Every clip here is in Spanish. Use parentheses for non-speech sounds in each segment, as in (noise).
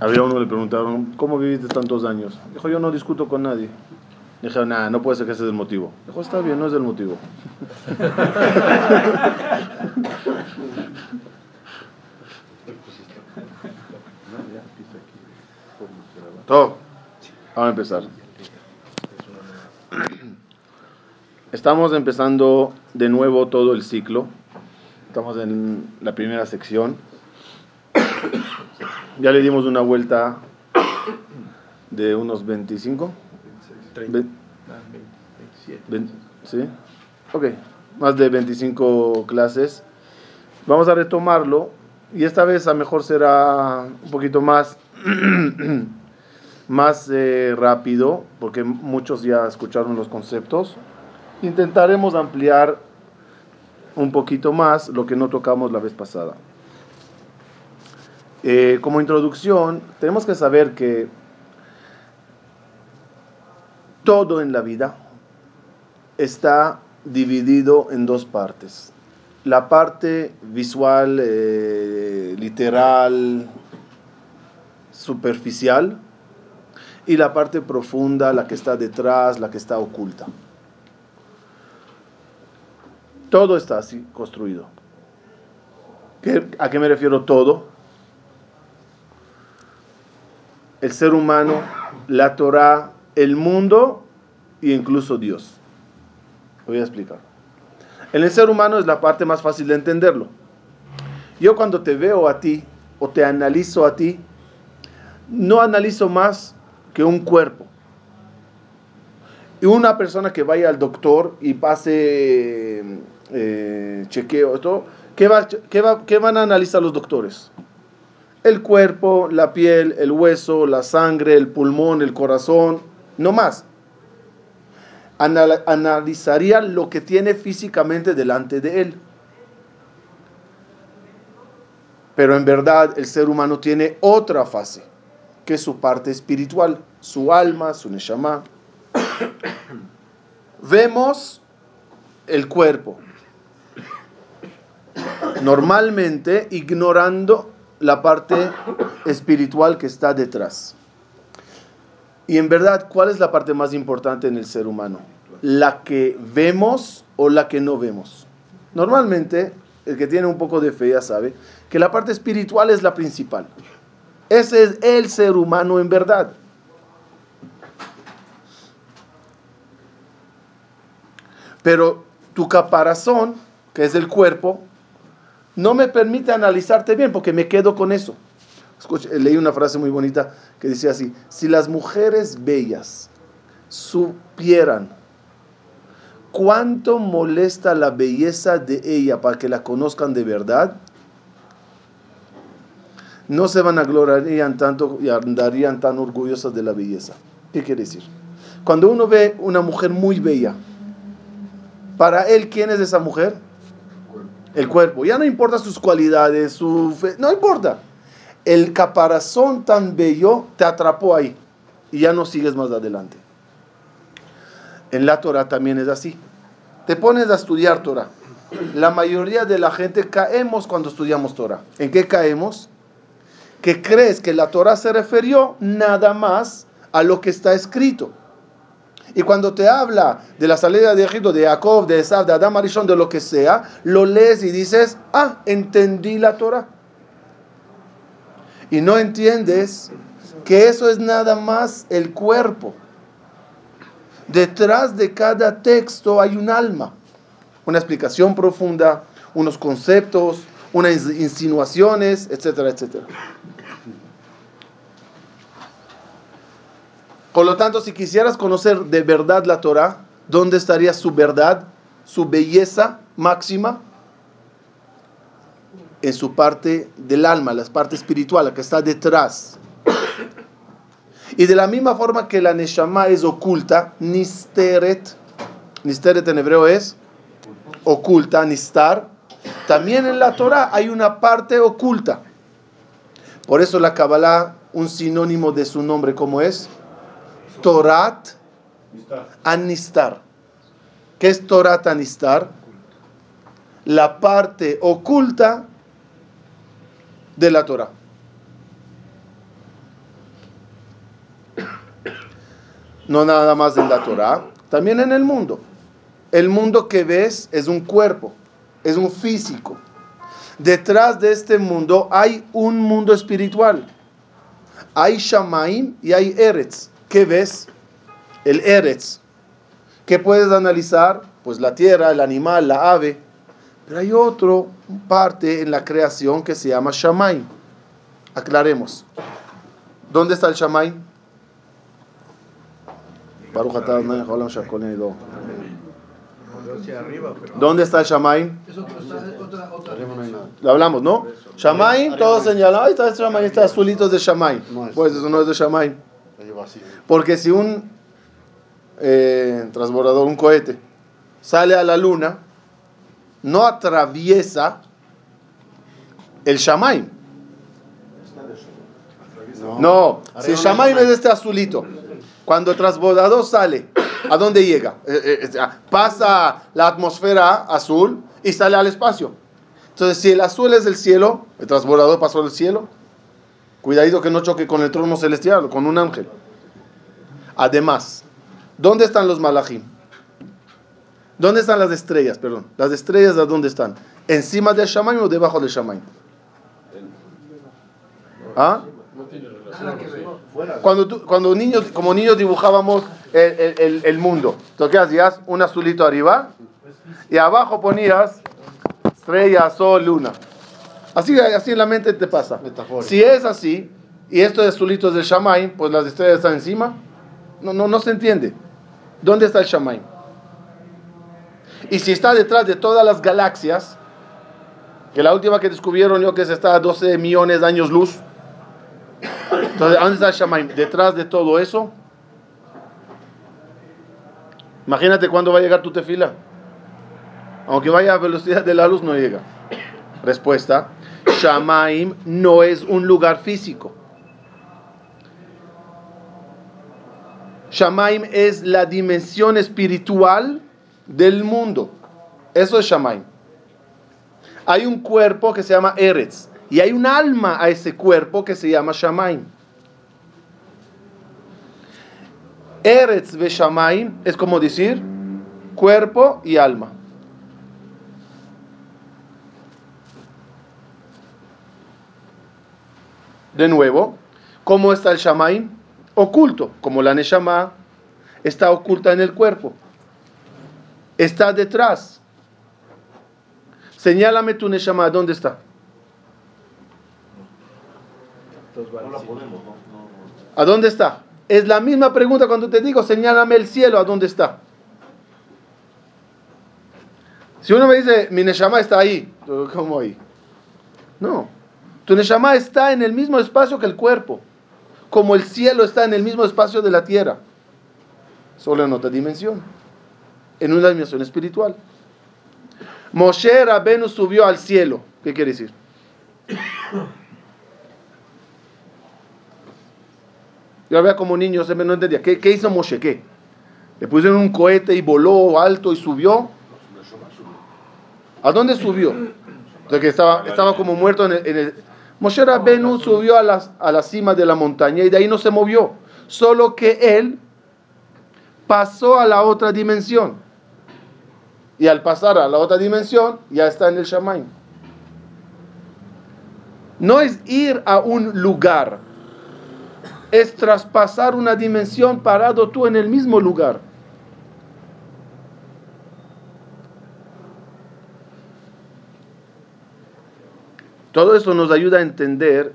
Había uno le preguntaron, ¿cómo viviste tantos años? Dijo, yo no discuto con nadie. Dije, nada, no puede ser que ese es el motivo. Dijo, está bien, no es el motivo. Todo. Vamos a empezar. Estamos empezando de nuevo todo el ciclo. Estamos en la primera sección. Ya le dimos una vuelta de unos 25. 30. 27. ¿Sí? Ok, más de 25 clases. Vamos a retomarlo y esta vez a mejor será un poquito más, (clears throat) más eh, rápido, porque muchos ya escucharon los conceptos. Intentaremos ampliar un poquito más lo que no tocamos la vez pasada. Eh, como introducción, tenemos que saber que todo en la vida está dividido en dos partes. La parte visual, eh, literal, superficial, y la parte profunda, la que está detrás, la que está oculta. Todo está así construido. ¿A qué me refiero todo? El ser humano, la Torah, el mundo e incluso Dios. voy a explicar. En el ser humano es la parte más fácil de entenderlo. Yo cuando te veo a ti o te analizo a ti, no analizo más que un cuerpo. Y una persona que vaya al doctor y pase eh, chequeo, todo, ¿qué, ¿qué van a analizar los doctores? El cuerpo, la piel, el hueso, la sangre, el pulmón, el corazón, no más. analizaría lo que tiene físicamente delante de él. Pero en verdad el ser humano tiene otra fase, que su parte espiritual, su alma, su neshama. (coughs) Vemos el cuerpo, normalmente ignorando la parte espiritual que está detrás. Y en verdad, ¿cuál es la parte más importante en el ser humano? ¿La que vemos o la que no vemos? Normalmente, el que tiene un poco de fe ya sabe que la parte espiritual es la principal. Ese es el ser humano en verdad. Pero tu caparazón, que es el cuerpo, no me permite analizarte bien porque me quedo con eso. leí una frase muy bonita que decía así, si las mujeres bellas supieran cuánto molesta la belleza de ella para que la conozcan de verdad, no se van a gloriarían tanto y andarían tan orgullosas de la belleza. ¿Qué quiere decir? Cuando uno ve una mujer muy bella, para él, ¿quién es esa mujer? El cuerpo. Ya no importa sus cualidades, su fe, no importa. El caparazón tan bello te atrapó ahí y ya no sigues más adelante. En la Torah también es así. Te pones a estudiar Torah. La mayoría de la gente caemos cuando estudiamos Torah. ¿En qué caemos? Que crees que la Torah se refirió nada más a lo que está escrito. Y cuando te habla de la salida de Egipto, de Jacob, de Esab, de Adam Arishon, de lo que sea, lo lees y dices, ah, entendí la Torah. Y no entiendes que eso es nada más el cuerpo. Detrás de cada texto hay un alma, una explicación profunda, unos conceptos, unas insinuaciones, etcétera, etcétera. Por lo tanto, si quisieras conocer de verdad la Torah, ¿dónde estaría su verdad, su belleza máxima? En su parte del alma, la parte espiritual, la que está detrás. Y de la misma forma que la Neshama es oculta, Nisteret, Nisteret en hebreo es oculta, Nistar, también en la Torah hay una parte oculta. Por eso la Kabbalah, un sinónimo de su nombre, ¿cómo es? Torat Anistar. ¿Qué es Torat Anistar? La parte oculta de la Torah. No nada más en la Torah, también en el mundo. El mundo que ves es un cuerpo, es un físico. Detrás de este mundo hay un mundo espiritual. Hay Shamaim y hay Eretz. ¿Qué ves? El Eretz. ¿Qué puedes analizar? Pues la tierra, el animal, la ave. Pero hay otro parte en la creación que se llama Shamaim. Aclaremos. ¿Dónde está el Shamaim? ¿Dónde está el Shamaim? Lo hablamos, ¿no? Shamaim, todo señalado. Ahí está el Shamaim, está azulito de Shamaim. Pues eso no es de Porque si un eh, transbordador, un cohete, sale a la luna, no atraviesa el Shamaim. No, si el Shamaim es este azulito, cuando el transbordador sale, ¿a dónde llega? Eh, eh, pasa la atmósfera azul y sale al espacio. Entonces, si el azul es el cielo, el transbordador pasó del cielo, cuidadito que no choque con el trono celestial, con un ángel. Además, ¿dónde están los malachim? ¿Dónde están las estrellas? Perdón. ¿Las estrellas de dónde están? ¿Encima del Shamaim o debajo del Shamaim? ¿Ah? Cuando, cuando niños, como niños dibujábamos el, el, mundo, ¿tú qué hacías? Un azulito arriba y abajo ponías estrella, sol, luna. Así, así en la mente te pasa. Si es así, y esto de azulitos del Shamaim, pues las estrellas están encima, no, no, no se entiende. ¿Dónde está el Shamaim? Y si está detrás de todas las galaxias, que la última que descubrieron yo que se está a 12 millones de años luz, entonces, ¿dónde está Shamaim? Detrás de todo eso. Imagínate cuándo va a llegar tu tefila. Aunque vaya a velocidad de la luz, no llega. Respuesta: Shamaim no es un lugar físico. Shamaim es la dimensión espiritual del mundo. Eso es Shamaim. Hay un cuerpo que se llama Eretz. Y hay un alma a ese cuerpo que se llama Shamaim. Eretz ve Shamaim es como decir cuerpo y alma. De nuevo, ¿cómo está el Shamaim? Oculto, como la Neshama está oculta en el cuerpo. Está detrás. Señálame tu Neshama, ¿dónde está? ¿A dónde está? Es la misma pregunta cuando te digo, señálame el cielo, ¿a dónde está? Si uno me dice, mi Neshama está ahí, ¿cómo ahí? No. Tu Neshama está en el mismo espacio que el cuerpo, como el cielo está en el mismo espacio de la tierra, solo en otra dimensión, en una dimensión espiritual. Moshe Rabenu subió al cielo. ¿Qué quiere decir? Yo había como niño, se me no entendía. ¿Qué, ¿Qué, hizo Moshe? ¿Qué? Le pusieron un cohete y voló alto y subió. ¿A dónde subió? Entonces que estaba, estaba como muerto en el... Moshe Rabenu subió a la, a la cima de la montaña y de ahí no se movió. Solo que él pasó a la otra dimensión. Y al pasar a la otra dimensión, ya está en el Shamaim. No es ir a un lugar es traspasar una dimensión parado tú en el mismo lugar. Todo eso nos ayuda a entender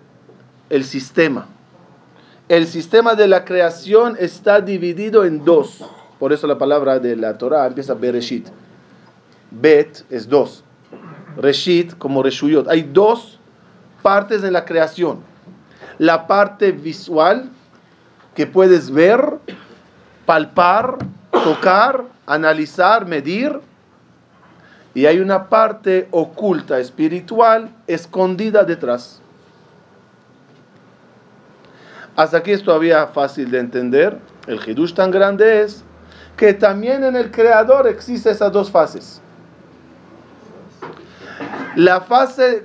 el sistema. El sistema de la creación está dividido en dos. Por eso la palabra de la Torah empieza Bereshit. Bet es dos. Reshit como Reshuyot. Hay dos partes en la creación la parte visual que puedes ver, palpar, tocar, analizar, medir. Y hay una parte oculta, espiritual, escondida detrás. Hasta aquí es todavía fácil de entender. El Hidush tan grande es que también en el Creador existen esas dos fases. La fase,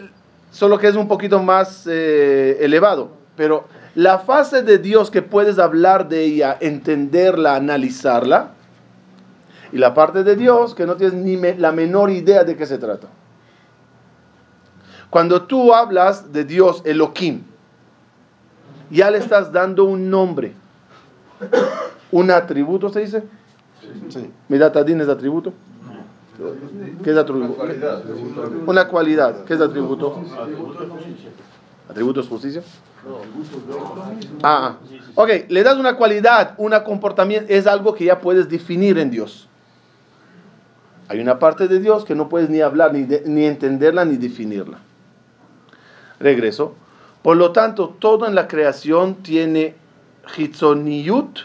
solo que es un poquito más eh, elevado, pero La fase de Dios que puedes hablar de ella, entenderla, analizarla. Y la parte de Dios que no tienes ni la menor idea de qué se trata. Cuando tú hablas de Dios, Elohim, ya le estás dando un nombre, un atributo, ¿se dice? Sí. ¿Midatadin es atributo? ¿Qué es atributo? Una cualidad. ¿Qué es atributo? ¿Atributo es justicia? Ah, ah, ok, le das una cualidad, un comportamiento, es algo que ya puedes definir en Dios. Hay una parte de Dios que no puedes ni hablar, ni, ni entenderla, ni definirla. Regreso. Por lo tanto, todo en la creación tiene hitzoniyut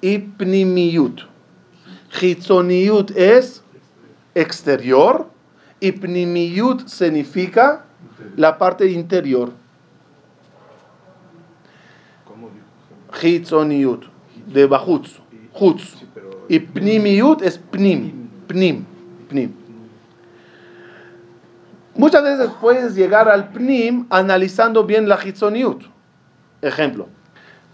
y pnimiyut. Hitzoniyut es exterior y pnimiyut significa la parte interior. Hitzoniyut, de bajutz, jutz. Y pnimiyut es pnim, pnim, pnim. Muchas veces puedes llegar al pnim analizando bien la hitzoniut. Ejemplo,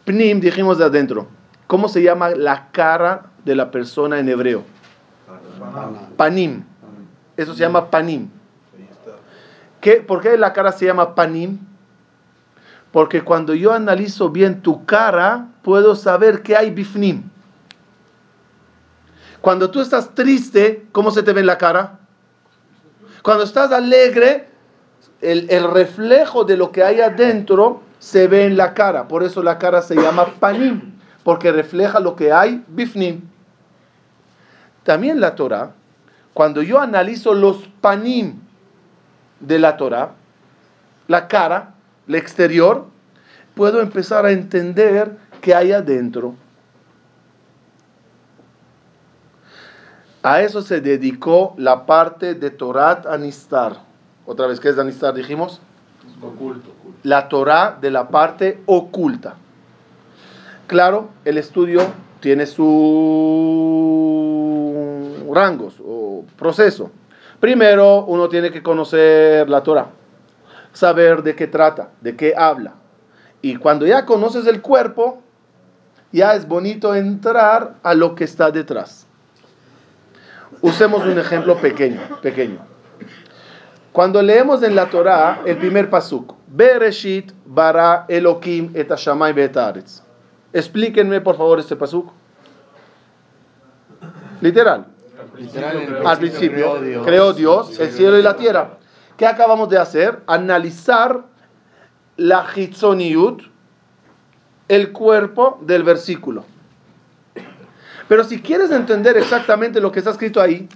pnim dijimos de adentro. ¿Cómo se llama la cara de la persona en hebreo? Panim. Eso se llama panim. ¿Qué, ¿Por qué la cara se llama panim? Porque cuando yo analizo bien tu cara, puedo saber qué hay bifnim. Cuando tú estás triste, ¿cómo se te ve en la cara? Cuando estás alegre, el, el, reflejo de lo que hay adentro se ve en la cara. Por eso la cara se llama panim, porque refleja lo que hay bifnim. También la Torah, cuando yo analizo los panim de la Torah, la cara, el exterior, puedo empezar a entender qué hay adentro. A eso se dedicó la parte de Torat Anistar. Otra vez, ¿qué es Anistar? Dijimos. Oculto, La Torah de la parte oculta. Claro, el estudio tiene sus rangos o proceso. Primero, uno tiene que conocer la Torah, saber de qué trata, de qué habla. Y cuando ya conoces el cuerpo, ya es bonito entrar a lo que está detrás. Usemos un ejemplo pequeño, pequeño. Cuando leemos en la Torah el primer pasuk, Bereshit bara Elohim et hashamay Explíquenme por favor este pasuk. Literal. Al principio creó Dios el cielo y la tierra. ¿Qué acabamos de hacer? Analizar la hitzoniut, el cuerpo del versículo. Pero si quieres entender exactamente lo que está escrito ahí,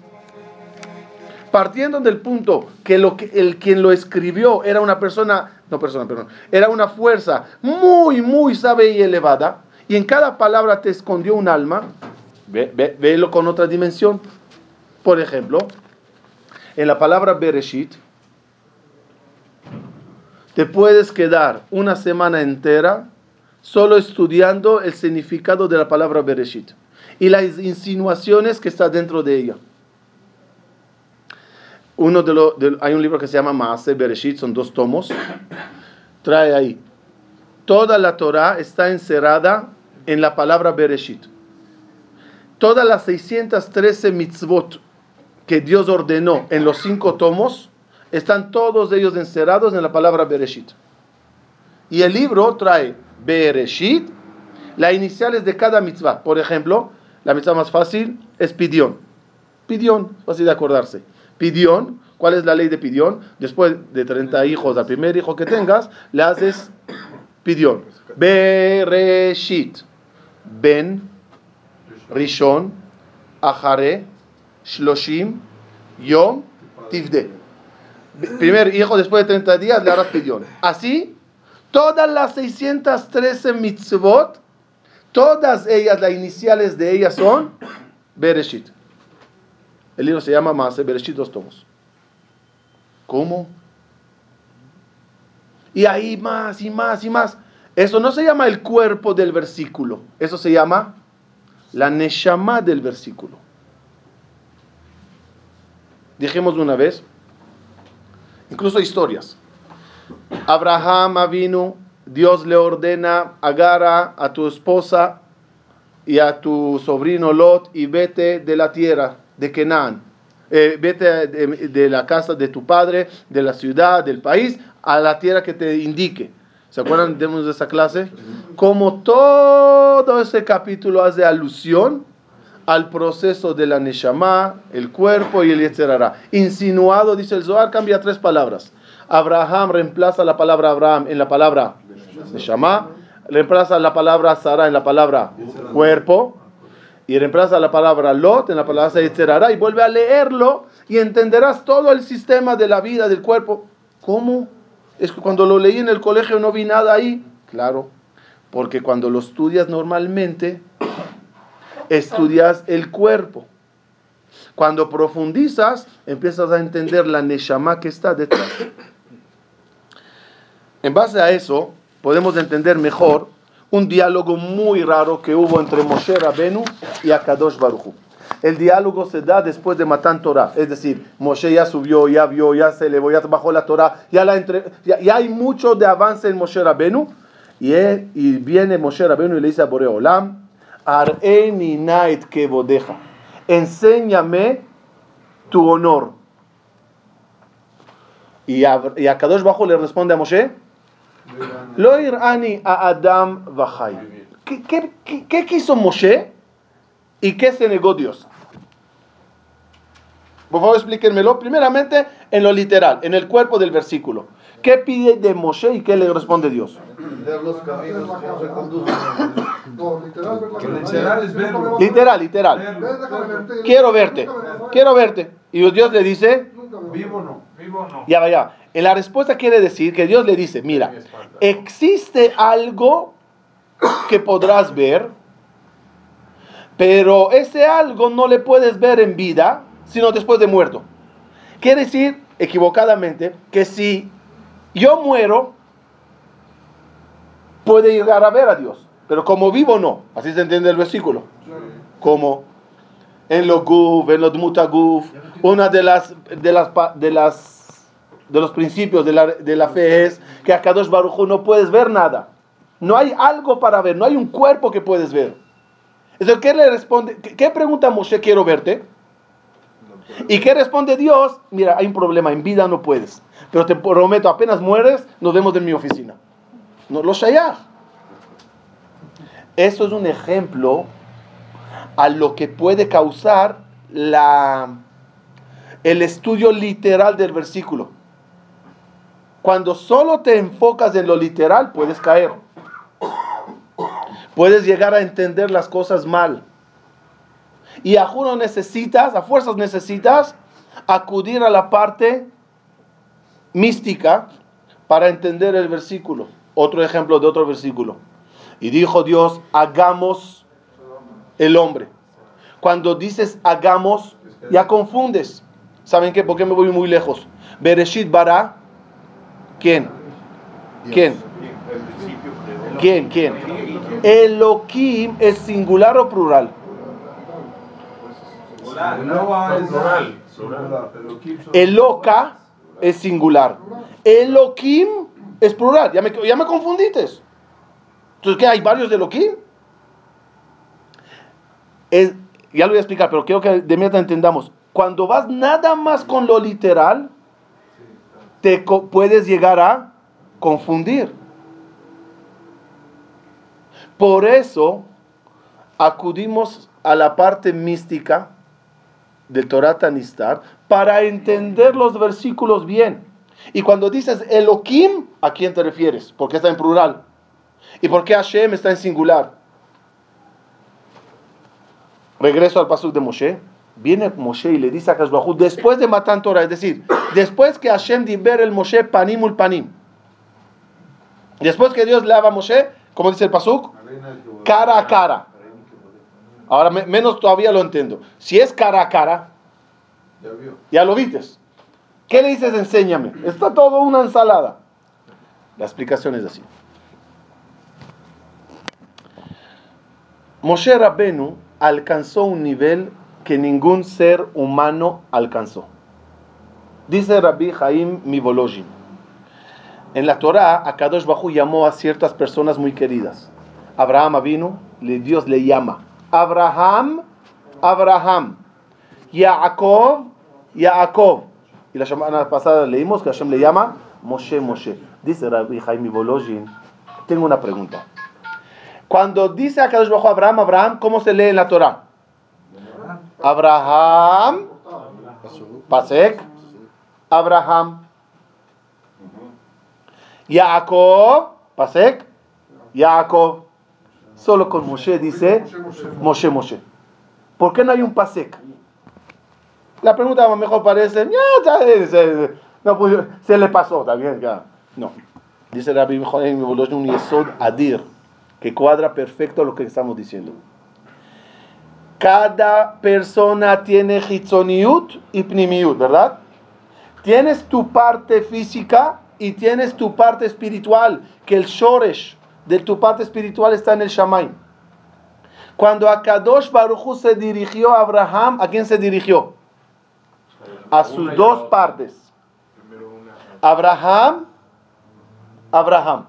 partiendo del punto que, que el quien lo escribió era una persona, no persona, perdón, era una fuerza muy, muy sabia y elevada, y en cada palabra te escondió un alma, ve, ve, con otra dimensión. Por ejemplo, en la palabra Bereshit, te puedes quedar una semana entera solo estudiando el significado de la palabra Bereshit y las insinuaciones que está dentro de ella. Uno de los, hay un libro que se llama Maase Bereshit, son dos tomos. Trae ahí. Toda la Torah está encerrada en la palabra Bereshit. Todas las 613 mitzvot que Dios ordenó en los cinco tomos, están todos ellos encerrados en la palabra Bereshit. Y el libro trae Bereshit, las iniciales de cada mitzvah. Por ejemplo, la mitzvah más fácil es pidión. Pidión, fácil de acordarse. Pidión, ¿cuál es la ley de pidión? Después de 30 hijos, al primer hijo que tengas, le haces pidión. Bereshit. Ben, Rishon, Ahare, Shloshim, Yom, Tifde. Primer hijo después de 30 días le harás pidión. Así, todas las 613 mitzvot, todas ellas, las iniciales de ellas son Bereshit. El libro se llama Mase Bereshit dos tomos. ¿Cómo? Y ahí más y más y más. Eso no se llama el cuerpo del versículo. Eso se llama la neshama del versículo. Dijimos una vez, incluso historias. Abraham vino Dios le ordena, agarra a tu esposa y a tu sobrino Lot y vete de la tierra de Canaán. Eh, vete de, la casa de tu padre, de la ciudad, del país, a la tierra que te indique. ¿Se acuerdan de esa clase? Como todo ese capítulo hace alusión al proceso de la Neshama, el cuerpo y el Yetzerara. Insinuado, dice el Zohar, cambia tres palabras. Abraham reemplaza la palabra Abraham en la palabra Neshama, reemplaza la palabra Sara en la palabra cuerpo, y reemplaza la palabra Lot en la palabra Yetzerara, y vuelve a leerlo y entenderás todo el sistema de la vida del cuerpo. ¿Cómo? Es que cuando lo leí en el colegio no vi nada ahí. Claro, porque cuando lo estudias normalmente, estudias el cuerpo. Cuando profundizas, empiezas a entender la neshama que está detrás. En base a eso, podemos entender mejor un diálogo muy raro que hubo entre Moshe Rabenu y Akadosh Baruch El diálogo se da después de Matan Torah, es decir, Moshe ya subió, ya vio, ya se elevó, ya bajó la Torah, ya, la entre, ya, hay mucho de avance en Moshe Rabenu, y, y viene Moshe Rabenu y le dice a Boreolam, Areni Night que bodeja. Enséñame tu honor. Y a, y Bajo le responde a Moshe: Lo irani a Adam Vahai. ¿Qué, quiso Moshe y qué se negó Dios? Por favor, explíquenmelo. Primeramente, en lo literal, en el cuerpo del versículo. ¿Qué pide de Moshe y qué le responde Dios? Literal, literal. Quiero verte. Quiero verte. Y Dios le dice, vivo no, vivo no. Ya vaya. En la respuesta quiere decir que Dios le dice, mira, existe algo que podrás ver, pero ese algo no le puedes ver en vida, sino después de muerto. Quiere decir, equivocadamente, que si yo muero, puede llegar a ver a Dios. Pero como vivo, no. Así se entiende el versículo. Como en lo guf, en lo mutaguf, una de las, de las, de las, de los principios de la, de la fe es que a Kadosh Baruj no puedes ver nada. No hay algo para ver, no hay un cuerpo que puedes ver. Entonces, ¿qué le responde? ¿Qué pregunta Moshe? Quiero verte. ¿Y qué responde Dios? Mira, hay un problema, en vida no puedes. Pero te prometo, apenas mueres, nos vemos en mi oficina. No lo shayach. Eso es un ejemplo a lo que puede causar la, el estudio literal del versículo. Cuando solo te enfocas en lo literal, puedes caer. Puedes llegar a entender las cosas mal. Y a juro necesitas, a fuerzas necesitas, acudir a la parte mística para entender el versículo. Otro ejemplo de otro versículo. Y dijo Dios, hagamos el hombre. Cuando dices hagamos, ya confundes. ¿Saben qué? ¿Por qué me voy muy lejos? Bereshit bara. ¿Quién? ¿Quién? ¿Quién? ¿Quién? Elohim es singular o plural. Eloka es singular. Elohim es plural. Ya me, ya me confundiste. Entonces, ¿qué? ¿Hay varios de Elohim? Es, ya lo voy a explicar, pero quiero que de meta entendamos. Cuando vas nada más con lo literal, te puedes llegar a confundir. Por eso acudimos a la parte mística del Torah Tanistar para entender los versículos bien. Y cuando dices Elohim, ¿a quién te refieres? Porque está en plural. ¿Y por qué Hashem está en singular? Regreso al paso de Moshe. Viene Moshe y le dice a Kashbahu, después de matar Torah, es decir, después que Hashem diver el Moshe panimul panim. Después que Dios le a Moshe, como dice el pasuk, cara a cara. Ahora menos todavía lo entiendo. Si es cara a cara, ya, lo viste. ¿Qué le dices? Enséñame. Está todo una ensalada. La explicación es así. Moshe Rabbenu alcanzó un nivel que ningún ser humano alcanzó. Dice Rabbi Jaim Mivolojin. En la Torah, Akadosh Bajú llamó a ciertas personas muy queridas. Abraham vino, Dios le llama. Abraham, Abraham. Yaakov, Yaakov. Y la semana pasada leímos que Hashem le llama Moshe, Moshe. Dice Rabbi Jaime Bolojin, tengo una pregunta. Cuando dice Akadosh Bajú Abraham, Abraham, ¿cómo se lee en la Torah? Abraham, Pasek, Abraham. Yaakov, Pasek, Yaakov. Solo con Moshe dice Moshe, Moshe. ¿Por qué no hay un Pasek? La pregunta mejor parece, no, pues, se le pasó también. Ya. No. Dice Rabbi un Yesod Adir, que cuadra perfecto lo que estamos diciendo. Cada persona tiene hitzoniut y pnimiut, ¿verdad? Tienes tu parte física y tienes tu parte espiritual, que el shoresh de tu parte espiritual está en el Shamay. Cuando Akadosh Baruchu se dirigió a Abraham, ¿a quién se dirigió? A sus dos partes. Abraham, Abraham.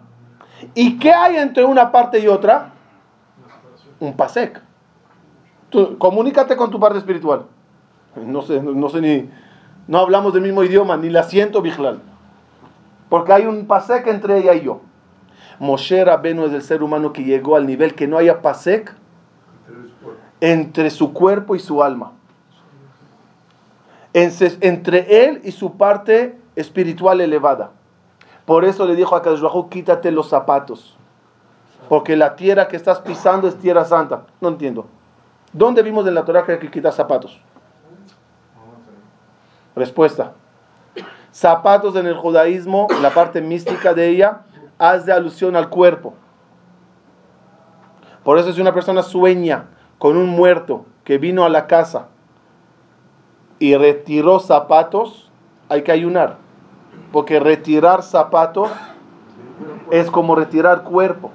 ¿Y qué hay entre una parte y otra? Un pasek. Tú, comunícate con tu parte espiritual. No sé, no sé ni, no hablamos del mismo idioma, ni la siento vigilal. Porque hay un pasek entre ella y yo. Moshe Rabenu es el ser humano que llegó al nivel que no haya pasek entre su cuerpo y su alma. Entre él y su parte espiritual elevada. Por eso le dijo a Kadosh quítate los zapatos. Porque la tierra que estás pisando es tierra santa. No entiendo. ¿Dónde vimos en la Torah que hay que quitar zapatos? Respuesta. Zapatos en el judaísmo, la parte mística de ella, hace alusión al cuerpo. Por eso si una persona sueña con un muerto que vino a la casa y retiró zapatos, hay que ayunar. Porque retirar zapatos es como retirar cuerpo.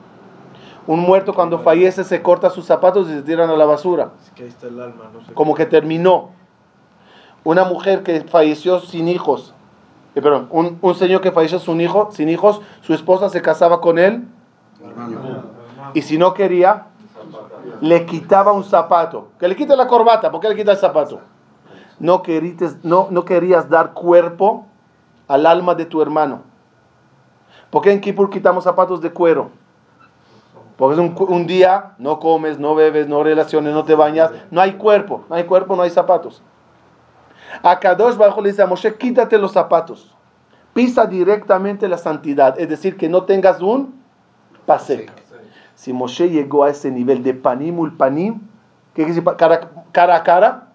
Un muerto cuando fallece se corta sus zapatos y se tiran a la basura. Como que terminó. Una mujer que falleció sin hijos, eh, perdón, un, un, señor que falleció sin, hijo, sin hijos, su esposa se casaba con él. Y si no quería, le quitaba un zapato. Que le quite la corbata, ¿por qué le quita el zapato? No, querías, no, no querías dar cuerpo al alma de tu hermano. ¿Por qué en Kippur quitamos zapatos de cuero? Porque es un, día, no comes, no bebes, no relaciones, no te bañas, no hay cuerpo, no hay cuerpo, no hay zapatos. A Kadosh Bajo le dice a Moshe, quítate los zapatos, pisa directamente la santidad, es decir, que no tengas un pase. Si Moshe llegó a ese nivel de panim, ¿qué quiere decir cara, cara a cara?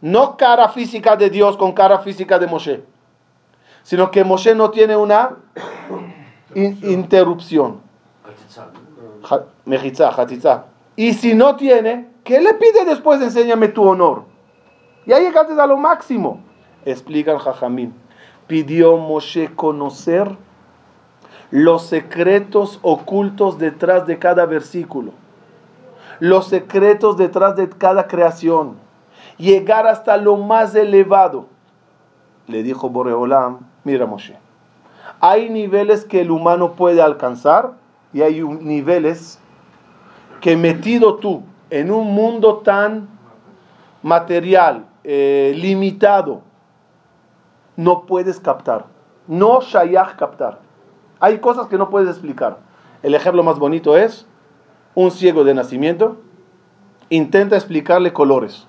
No cara física de Dios con cara física de Moshe, sino que Moshe no tiene una interrupción. Y si no tiene, ¿qué le pide después? Enséñame tu honor. Y ahí llegaste a lo máximo. Explica el Jajamín. Pidió Moshe conocer los secretos ocultos detrás de cada versículo. Los secretos detrás de cada creación. Llegar hasta lo más elevado. Le dijo Boreolam, mira Moshe, hay niveles que el humano puede alcanzar y hay niveles que metido tú en un mundo tan material, eh, limitado, no puedes captar. No shayach captar. Hay cosas que no puedes explicar. El ejemplo más bonito es un ciego de nacimiento intenta explicarle colores.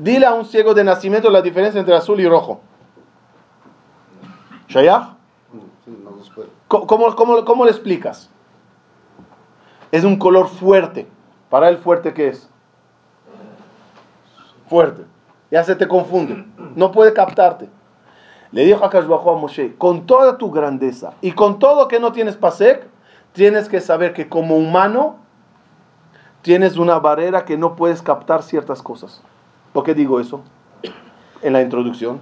Dile a un ciego de nacimiento la diferencia entre azul y rojo. ¿Shayach? ¿Cómo, cómo, cómo le explicas? Es un color fuerte. Para el fuerte, ¿qué es? Fuerte. Ya se te confunde. No puede captarte. Le dijo a Kashbajo a Moshe, con toda tu grandeza y con todo que no tienes pasek, tienes que saber que como humano tienes una barrera que no puedes captar ciertas cosas. ¿Por qué digo eso? En la introducción.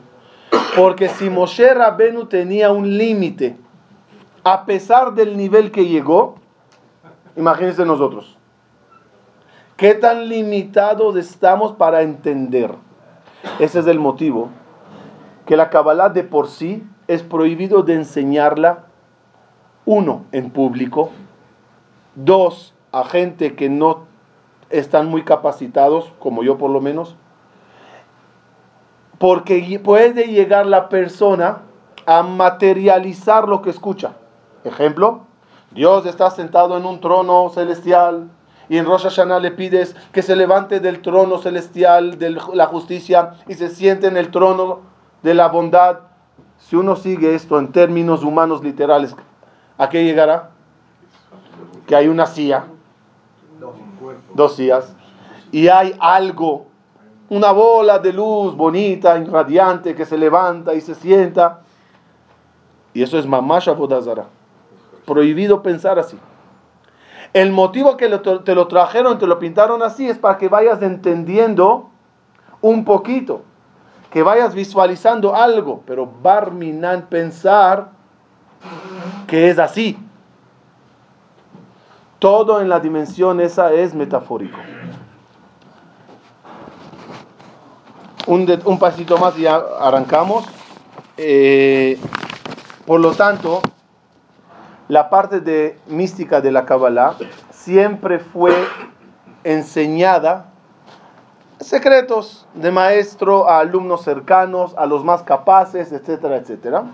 Porque si Moshe Rabenu tenía un límite, a pesar del nivel que llegó, imagínense nosotros. ¿Qué tan limitados estamos para entender? Ese es el motivo que la Kabbalah de por sí es prohibido de enseñarla, uno, en público, dos, a gente que no están muy capacitados, como yo por lo menos, porque puede llegar la persona a materializar lo que escucha. Ejemplo, Dios está sentado en un trono celestial y en Rosh Hashanah le pides que se levante del trono celestial de la justicia y se siente en el trono de la bondad. Si uno sigue esto en términos humanos literales, ¿a qué llegará? Que hay una silla, dos sillas, y hay algo, una bola de luz bonita, irradiante, que se levanta y se sienta. Y eso es mamash avodazara. Prohibido pensar así. El motivo que te lo trajeron, te lo pintaron así, es para que vayas entendiendo un poquito, que vayas visualizando algo, pero Barminan pensar que es así. Todo en la dimensión esa es metafórico. Un, pasito más y ya arrancamos. Eh, por lo tanto, la parte de mística de la Kabbalah siempre fue enseñada secretos de maestro a alumnos cercanos, a los más capaces, etcétera, etcétera.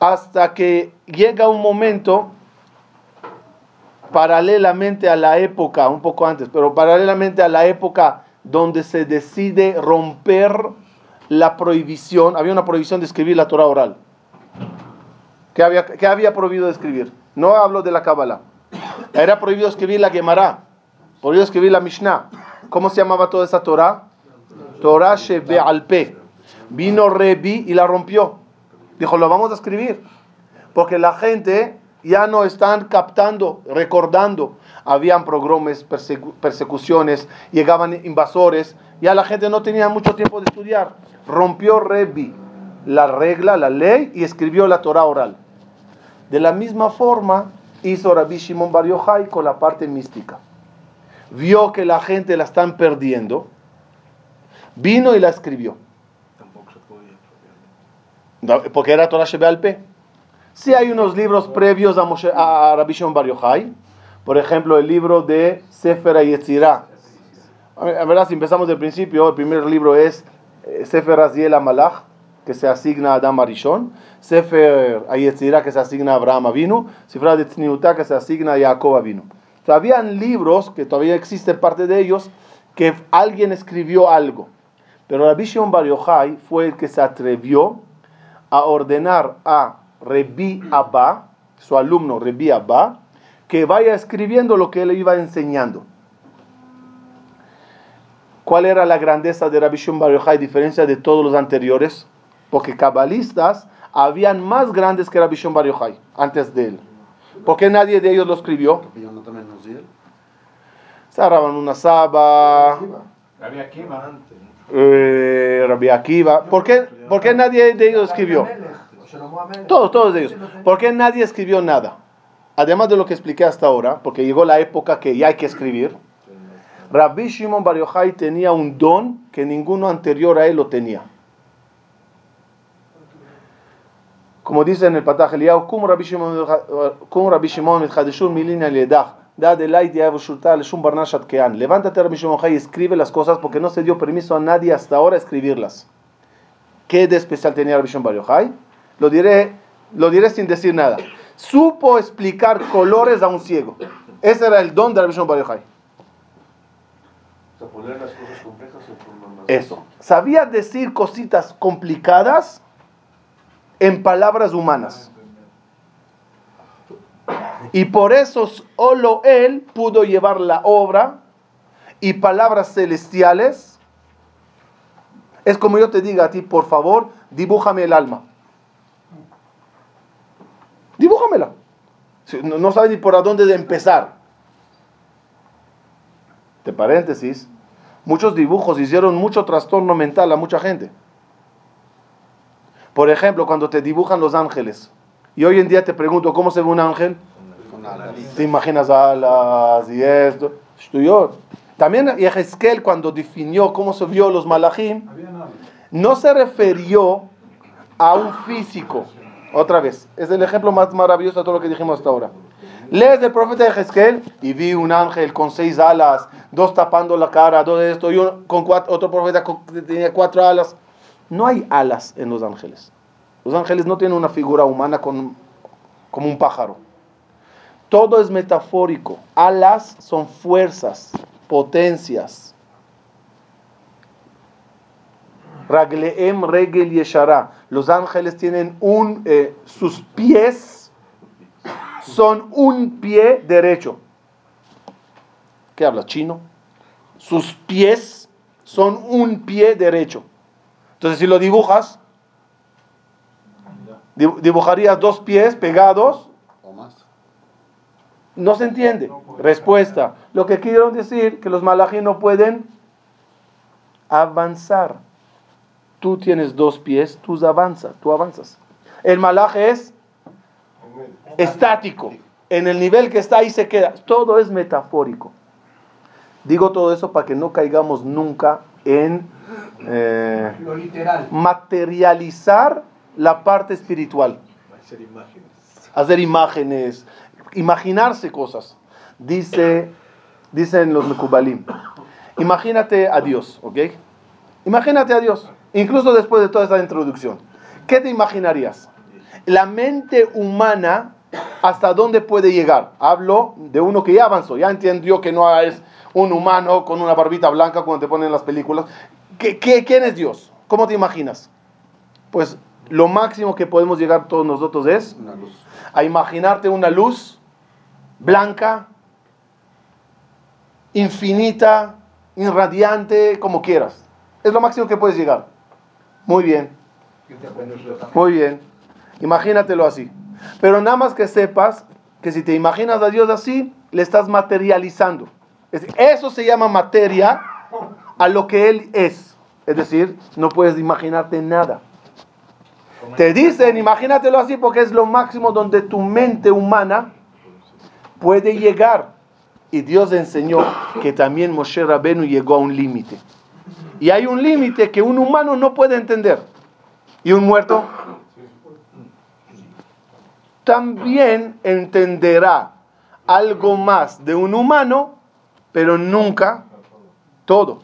Hasta que llega un momento, paralelamente a la época, un poco antes, pero paralelamente a la época donde se decide romper la prohibición, había una prohibición de escribir la Torah oral. ¿Qué había, qué había prohibido escribir? No hablo de la Kabbalah. Era prohibido escribir la Gemara, prohibido escribir la Mishnah. ¿Cómo se llamaba toda esa Torah? Torah Shebe Alpe. Vino Rebi y la rompió. Dijo, lo vamos a escribir. Porque la gente ya no están captando, recordando. Habían progromes, persecuciones, llegaban invasores. Ya la gente no tenía mucho tiempo de estudiar. Rompió Rebi la regla, la ley y escribió la Torah oral. De la misma forma hizo Rabbi Shimon Bar Yochai con la parte mística. Vio que la gente la están perdiendo, vino y la escribió. Tampoco se podía. Porque era Torah Shebealpe. Sí hay unos libros previos a, Moshe, a Rabbi Shimon Bar Yochai. Por ejemplo, el libro de Sefer Yetzirah. A ver, si empezamos del principio, el primer libro es eh, Sefer Aziel Amalach que se asigna a Adam Arishon, Sefer Ayetzirah que se asigna a Abraham Avinu, Sefer de que se asigna a Jacob Avinu. habían libros, que todavía existe parte de ellos, que alguien escribió algo. Pero Rabbi Shimon Bar Yochai fue el que se atrevió a ordenar a Rebi Abba, su alumno Rebi Abba, que vaya escribiendo lo que él iba enseñando. ¿Cuál era la grandeza de Rabbi Shimon Bar Yochai, diferencia de todos los anteriores? Porque cabalistas habían más grandes que Rabbi Shimon Bar Yochai antes de él. ¿Por qué nadie de ellos lo escribió? Saraban una saba. Rabbi Akiva. Eh, Rabbi Akiva. ¿Por qué, ¿Por qué nadie de ellos escribió? Todos, todos ellos. ¿Por qué nadie escribió nada? Además de lo que expliqué hasta ahora, porque llegó la época que ya hay que escribir. Rabbi Shimon Bar Yochai tenía un don que ninguno anterior a él lo tenía. Como dice en el Pataj Eliyahu, como Rabbi Shimon Chadeshur milin al yedach, da de la idea de shum barnashat kean. Levántate Rabbi Shimon y escribe las cosas porque no se dio permiso a nadie hasta ahora escribirlas. ¿Qué de especial tenía Rabbi Shimon Bar Yochai? Lo diré, lo diré sin decir nada. Supo explicar colores a un ciego. Ese era el don de Rabbi Shimon Bar. Eso. Sabía decir cositas complicadas en palabras humanas. Y por eso solo él pudo llevar la obra y palabras celestiales. Es como yo te diga a ti, por favor, dibújame el alma. Dibújamela. No, no sabes ni por dónde de empezar. De paréntesis, muchos dibujos hicieron mucho trastorno mental a mucha gente. Por ejemplo, cuando te dibujan los ángeles. Y hoy en día te pregunto, ¿cómo se ve un ángel? ¿Te imaginas alas y esto? También Yehezkel cuando definió cómo se vio los malachim, no se refirió a un físico. Otra vez, es el ejemplo más maravilloso de todo lo que dijimos hasta ahora. Lees del profeta de Ezequiel y vi un ángel con seis alas, dos tapando la cara, dos de esto, y uno con cuatro, otro profeta que tenía cuatro alas. No hay alas en los ángeles. Los ángeles no tienen una figura humana con, como un pájaro. Todo es metafórico. Alas son fuerzas, potencias. Ragleem regel yeshara. Los ángeles tienen un, eh, sus pies son un pie derecho. ¿Qué habla? ¿Chino? Sus pies son un pie derecho. Entonces, si lo dibujas, dibu- dibujarías dos pies pegados, O más. no se entiende. Respuesta. Lo que quiero decir que los malají no pueden avanzar. Tú tienes dos pies, tú avanzas, tú avanzas. El malaje es estático. En el nivel que está ahí se queda. Todo es metafórico. Digo todo eso para que no caigamos nunca en eh, Lo literal. materializar la parte espiritual. Hacer imágenes. Hacer imágenes, imaginarse cosas. Dice, dicen los Mekubalim. Imagínate a Dios, ¿ok? Imagínate a Dios, incluso después de toda esta introducción. ¿Qué te imaginarías? La mente humana, ¿hasta dónde puede llegar? Hablo de uno que ya avanzó, ya entendió que no es un humano con una barbita blanca como te ponen en las películas. ¿Qué, qué, quién es Dios? ¿Cómo te imaginas? Pues lo máximo que podemos llegar todos nosotros es Una luz. a imaginarte una luz blanca, infinita, irradiante, como quieras. Es lo máximo que puedes llegar. Muy bien, muy bien. Imagínatelo así. Pero nada más que sepas que si te imaginas a Dios así, le estás materializando. Eso se llama materia a lo que Él es. Es decir, no puedes imaginarte nada. Te dicen, imagínatelo así porque es lo máximo donde tu mente humana puede llegar. Y Dios enseñó que también Moshe Rabenu llegó a un límite. Y hay un límite que un humano no puede entender. ¿Y un muerto? También entenderá algo más de un humano, pero nunca todo.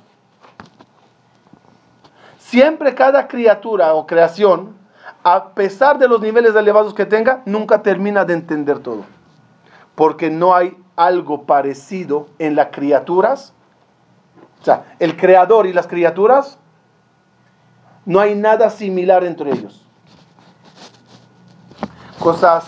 Siempre cada criatura o creación, a pesar de los niveles elevados que tenga, nunca termina de entender todo. Porque no hay algo parecido en las criaturas. O sea, el creador y las criaturas, no hay nada similar entre ellos. Cosas,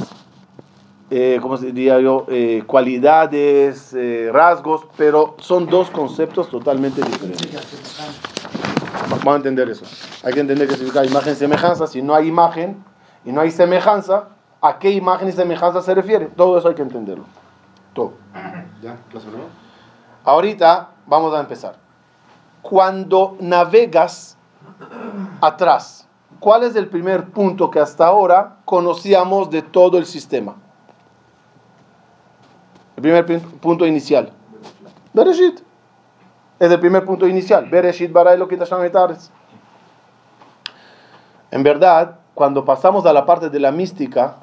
eh, ¿cómo se diría yo? Eh, cualidades, eh, rasgos, pero son dos conceptos totalmente diferentes. Vamos a entender eso. Hay que entender que significa imagen y semejanza. Si no hay imagen y no hay semejanza, ¿a qué imagen y semejanza se refiere? Todo eso hay que entenderlo. Todo. ¿Ya? ¿Clase nueva? Ahorita vamos a empezar. Cuando navegas atrás, ¿cuál es el primer punto que hasta ahora conocíamos de todo el sistema? El primer punto inicial. Bereshit. Es el primer punto inicial. Bereshit et haaretz. En verdad, cuando pasamos a la parte de la mística,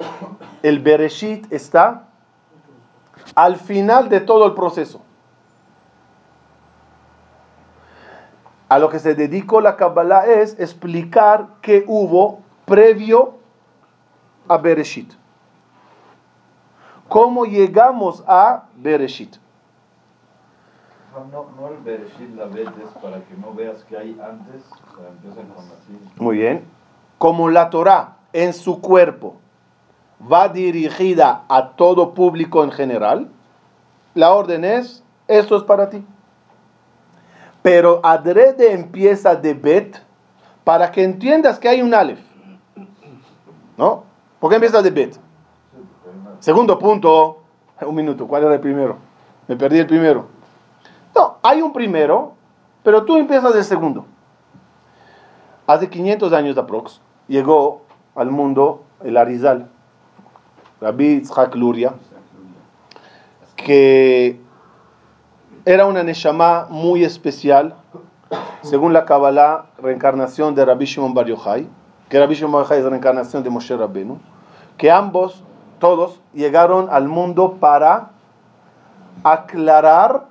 el Bereshit está al final de todo el proceso. A lo que se dedicó la Kabbalah es explicar qué hubo previo a Bereshit. ¿Cómo llegamos a Bereshit? No, no el Bereshit la para que no veas que hay antes, o sea, empiezan con así. Muy bien. Como la Torah en su cuerpo va dirigida a todo público en general, la orden es, esto es para ti. Pero adrede empieza de Bet para que entiendas que hay un Aleph. ¿No? ¿Por qué empieza de Bet? Segundo punto, un minuto, ¿cuál era el primero? Me perdí el primero. No, hay un primero, pero tú empiezas del segundo. Hace 500 años aprox, llegó al mundo el Arizal, Rabbi Yitzhak Luria, que era una neshama muy especial, según la Kabbalah, reencarnación de Rabbi Shimon Bar Yochai, que Rabbi Shimon Bar Yochai es reencarnación de Moshe Rabbenu, que ambos, todos, llegaron al mundo para aclarar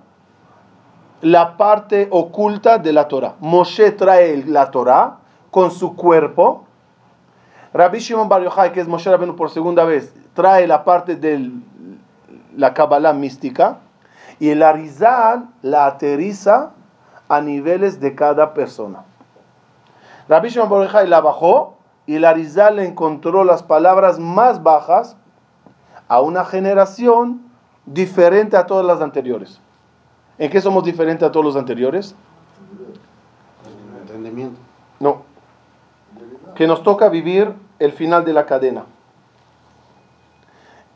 la parte oculta de la Torah. Moshe trae la Torah con su cuerpo. Rabbi Shimon Bar Yochai, que es Moshe Rabbenu por segunda vez, trae la parte de la Kabbalah mística y el Arizal la aterriza a niveles de cada persona. Rabbi Shimon Yochai la bajó y el Arizal le encontró las palabras más bajas a una generación diferente a todas las anteriores. ¿En qué somos diferentes a todos los anteriores? Entendimiento. No. Que nos toca vivir el final de la cadena.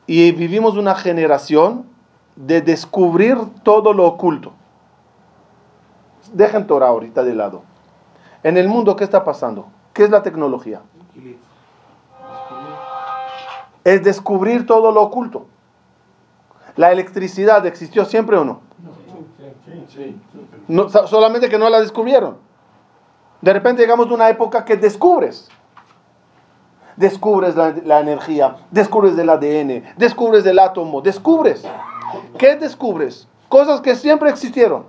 Y vivimos una generación de descubrir todo lo oculto. Dejen Torah ahorita de lado. En el mundo, ¿qué está pasando? ¿Qué es la tecnología? Es descubrir todo lo oculto. ¿La electricidad existió siempre o no? No, so- solamente que no la descubrieron. De repente llegamos a una época que descubres. Descubres la, la energía, descubres del ADN, descubres del átomo, descubres. ¿Qué descubres? Cosas que siempre existieron.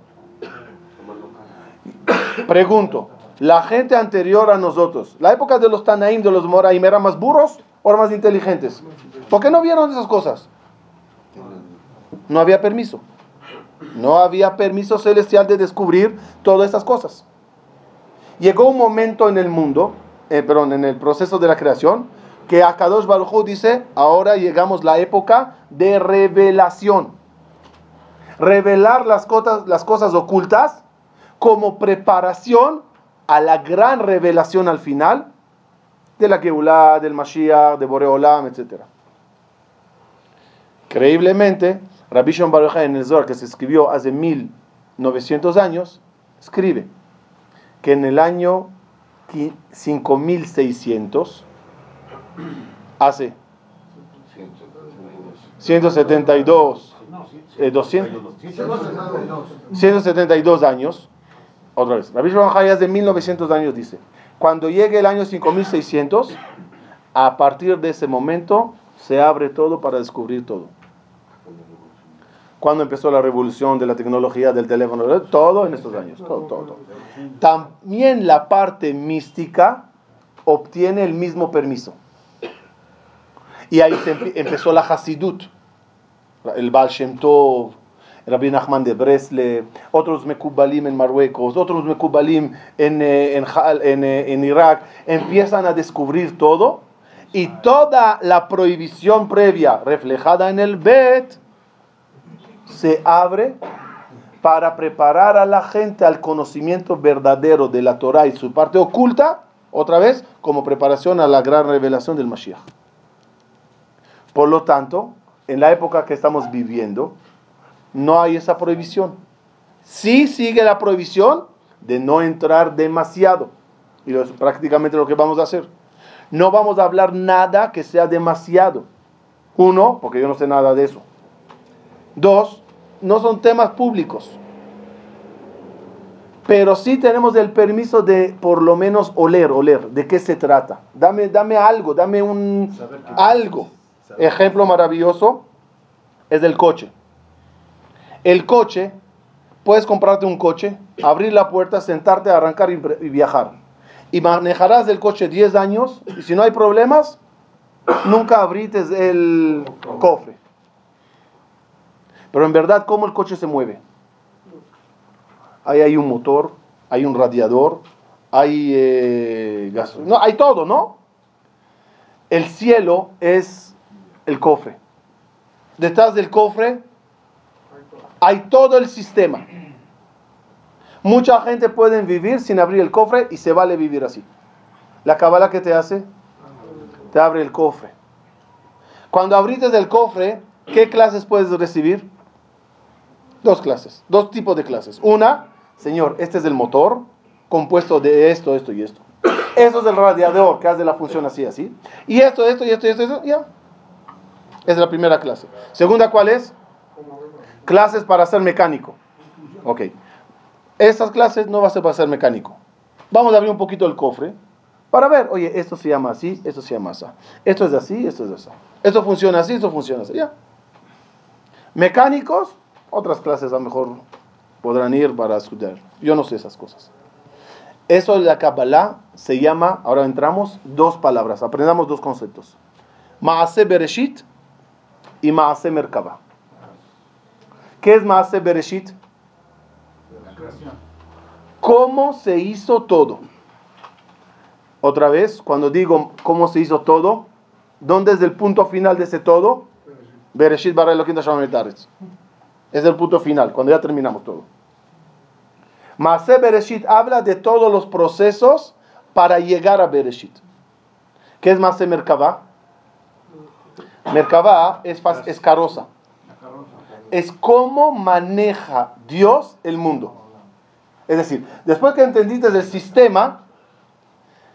Pregunto, la gente anterior a nosotros, la época de los Tanaim, de los Moraim, ¿eran más burros o más inteligentes? ¿Por qué no vieron esas cosas? No había permiso. No había permiso celestial de descubrir todas estas cosas. Llegó un momento en el mundo, eh, perdón, en el proceso de la creación, que Akadosh Baruj dice, ahora llegamos la época de revelación. Revelar las cosas, las cosas ocultas como preparación a la gran revelación al final de la Geulah, del Mashiach, de Boreolam, etc. Creíblemente, Rabbi Shimon Bar Yochai en el Zohar, que se escribió hace 1900 años, escribe que en el año qui- 5600, hace 172, eh, 200, 172 años, otra vez, Rabbi Shimon hace 1900 años dice, cuando llegue el año 5600, a partir de ese momento se abre todo para descubrir todo. Cuando empezó la revolución de la tecnología del teléfono, todo en estos años, todo, todo. También la parte mística obtiene el mismo permiso. Y ahí empezó la Hasidut, el Baal Shem Tov, Rabbi Nachman de Bresle, otros Mekubalim en Marruecos, otros Mekubalim en, eh, en, en, eh, en Irak, empiezan a descubrir todo y toda la prohibición previa reflejada en el Bet se abre para preparar a la gente al conocimiento verdadero de la Torah y su parte oculta, otra vez, como preparación a la gran revelación del Mashiach. Por lo tanto, en la época que estamos viviendo, no hay esa prohibición. Sí sigue la prohibición de no entrar demasiado. Y es prácticamente lo que vamos a hacer. No vamos a hablar nada que sea demasiado. Uno, porque yo no sé nada de eso. Dos, no son temas públicos. Pero sí tenemos el permiso de por lo menos oler, oler, de qué se trata. Dame, dame algo, dame un algo. Ejemplo maravilloso es del coche. El coche, puedes comprarte un coche, abrir la puerta, sentarte, arrancar y, viajar. Y manejarás el coche 10 años y si no hay problemas, nunca abrites el cofre. Pero en verdad, ¿cómo el coche se mueve? Ahí hay un motor, hay un radiador, hay eh, gas, no, hay todo, ¿no? El cielo es el cofre. Detrás del cofre hay todo el sistema. Mucha gente puede vivir sin abrir el cofre y se vale vivir así. La cabala que te hace, te abre el cofre. Cuando abrites el cofre, ¿qué clases puedes recibir? Dos clases, dos tipos de clases. Una, señor, este es el motor compuesto de esto, esto y esto. Eso es el radiador que hace la función así, así. Y esto, esto y esto y esto, y esto, ya. Es la primera clase. Segunda, ¿cuál es? Clases para ser mecánico. Ok. Estas clases no va a ser para ser mecánico. Vamos a abrir un poquito el cofre para ver, oye, esto se llama así, esto se llama así. Esto es así, esto es así. Esto funciona así, esto funciona así. Ya. Mecánicos, otras clases a lo mejor podrán ir para estudiar. Yo no sé esas cosas. Eso de la Kabbalah se llama, ahora entramos, dos palabras, aprendamos dos conceptos. Maase Bereshit y Maase Merkaba. ¿Qué es Maase Bereshit? ¿Cómo se hizo todo? Otra vez, cuando digo cómo se hizo todo, ¿dónde es el punto final de ese todo? Bereshit Elohim Es el punto final, cuando ya terminamos todo. Maase Bereshit habla de todos los procesos para llegar a Bereshit. ¿Qué es Maase Merkabah? Merkabah es, es. Es cómo maneja Dios el mundo. Es decir, después que entendiste el sistema,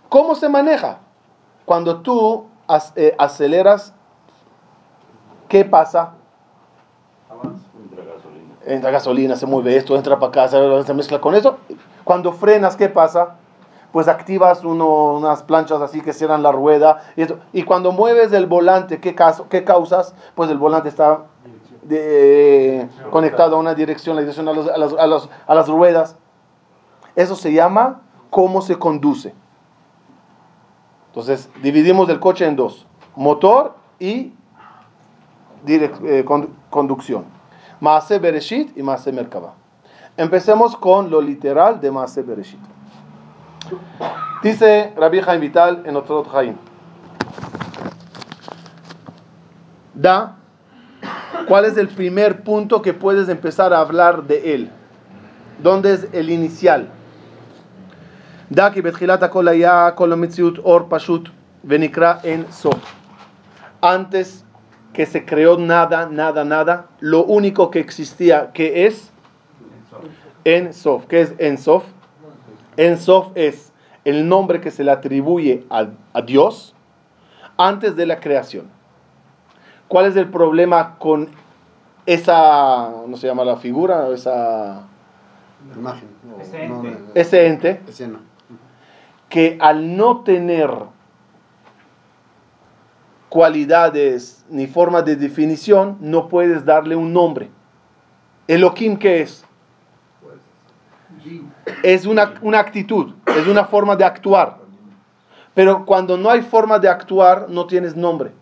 ¿cómo se maneja? Cuando tú eh, aceleras, ¿qué pasa? Entra gasolina. entra gasolina, se mueve esto, entra para acá, se se mezcla con eso. Cuando frenas, ¿qué pasa? Pues activas uno- unas planchas así que cierran la rueda. Y, cuando mueves el volante, ¿qué, caso, ¿qué causas? Pues el volante está de- conectado a una dirección, la dirección a, los- a las, a las- a las ruedas. Eso se llama cómo se conduce. Entonces, dividimos el coche en dos, motor y eh, condu- conducción. Maase Bereshit y Maase Merkaba. Empecemos con lo literal de Maase Bereshit. Dice Rabbi Haim Vital en otro Jaim. Da, ¿cuál es el primer punto que puedes empezar a hablar de él? ¿Dónde es el inicial? Da que Betjilata Kolaya Kolomitsut Or Pashut Venikra en So. Antes que se creó nada, nada, nada, lo único que existía que es en Sof. ¿Qué es en Sof? En Sof es el nombre que se le atribuye a, a Dios antes de la creación. ¿Cuál es el problema con esa, no se llama la figura, esa, Imagen. Ese no, ente. no, ese ente? Que al no tener cualidades ni forma de definición, no puedes darle un nombre. Elohim, ¿qué es? Es una, una actitud, es una forma de actuar. Pero cuando no hay forma de actuar, no tienes nombre.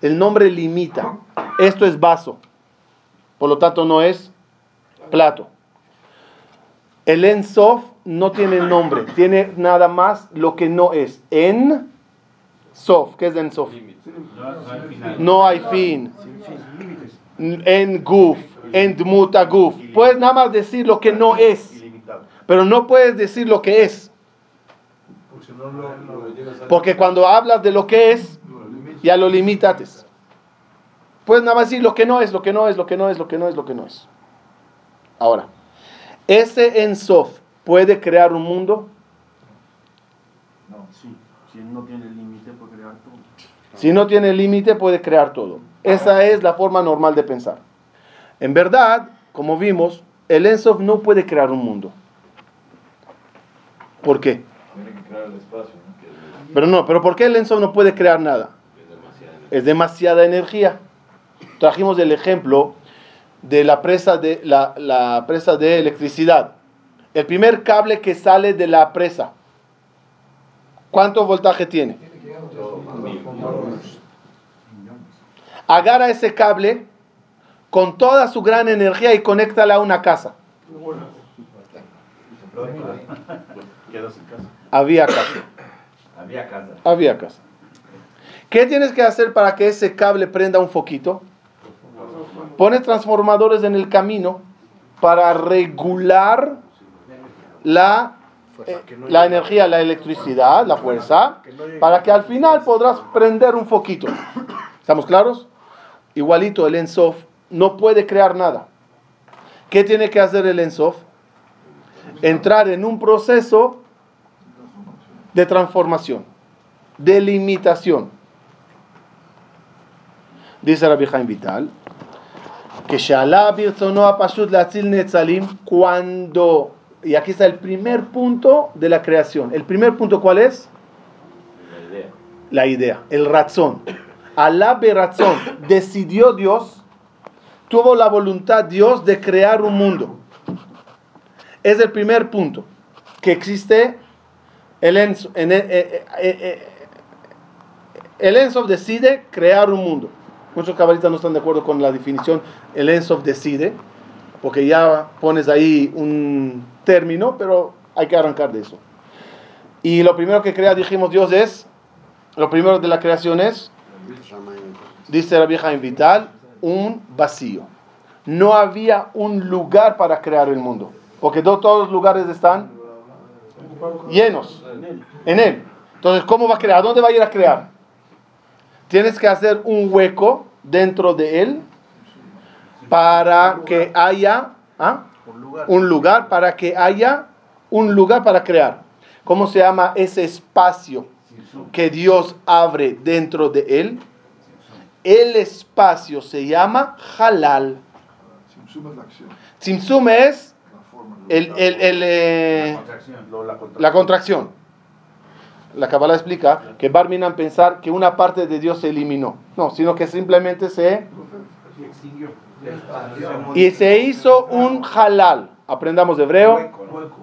El nombre limita. Esto es vaso. Por lo tanto, no es plato. El Ensof no tiene nombre, tiene nada más lo que no es. En Sof, ¿qué es Ensof? No hay fin. En Guf, en Dmuta Guf. Puedes nada más decir lo que no es. Pero no puedes decir lo que es. Porque cuando hablas de lo que es, ya lo limitates. Puedes nada más decir lo que no es, lo que no es, lo que no es, lo que no es, lo que no es. Ahora, ese Ensof puede crear un mundo. Sí, si no tiene límite puede crear todo. Si no tiene límite, puede crear todo. Esa es la forma normal de pensar. En verdad, como vimos, el Ensof no puede crear un mundo. ¿Por qué? Tiene que crear el espacio, ¿no? Que es, Pero no, pero ¿por qué el Ensof no puede crear nada? Es demasiada energía. Trajimos el ejemplo de la presa de, la, la presa de electricidad. El primer cable que sale de la presa, ¿cuánto voltaje tiene? Agarra ese cable con toda su gran energía y conéctala a una casa. (laughs) Casa. Había casa. (coughs) Había casa. Había casa. ¿Qué tienes que hacer para que ese cable prenda un foquito? Pones transformadores en el camino para regular la, eh, la energía, la electricidad, la fuerza, para que al final podrás prender un foquito. ¿Estamos claros? Igualito el Ensof no puede crear nada. ¿Qué tiene que hacer el Ensof? Entrar en un proceso de transformación, de limitación. Dice Rabbi Chaim Vital, que Birzono Apashut Latzil Netzalim, cuando y aquí está el primer punto de la creación. El primer punto, ¿cuál es? La idea. La idea, el razón. Alá razón decidió Dios, tuvo la voluntad Dios de crear un mundo. Es el primer punto, que existe el Enso, en, eh, eh, eh, decide crear un mundo. Muchos cabalistas no están de acuerdo con la definición el Ensof decide, porque ya pones ahí un término, pero hay que arrancar de eso. Y lo primero que crea, dijimos Dios, es, lo primero de la creación es, dice la vieja Vital, un vacío. No había un lugar para crear el mundo, porque to- todos los lugares están llenos en él. Entonces, ¿cómo va a crear? ¿A dónde va a ir a crear? Tienes que hacer un hueco dentro de él para que haya ¿ah? un lugar, para que haya un lugar para crear. ¿Cómo se llama ese espacio que Dios abre dentro de él? El espacio se llama halal. Tzimtzum es. El, el- el, eh, la contracción. la contracción. La Kabbalah explica que Barminan pensar que una parte de Dios se eliminó. No, sino que simplemente se... Y se hizo un halal. Aprendamos de hebreo.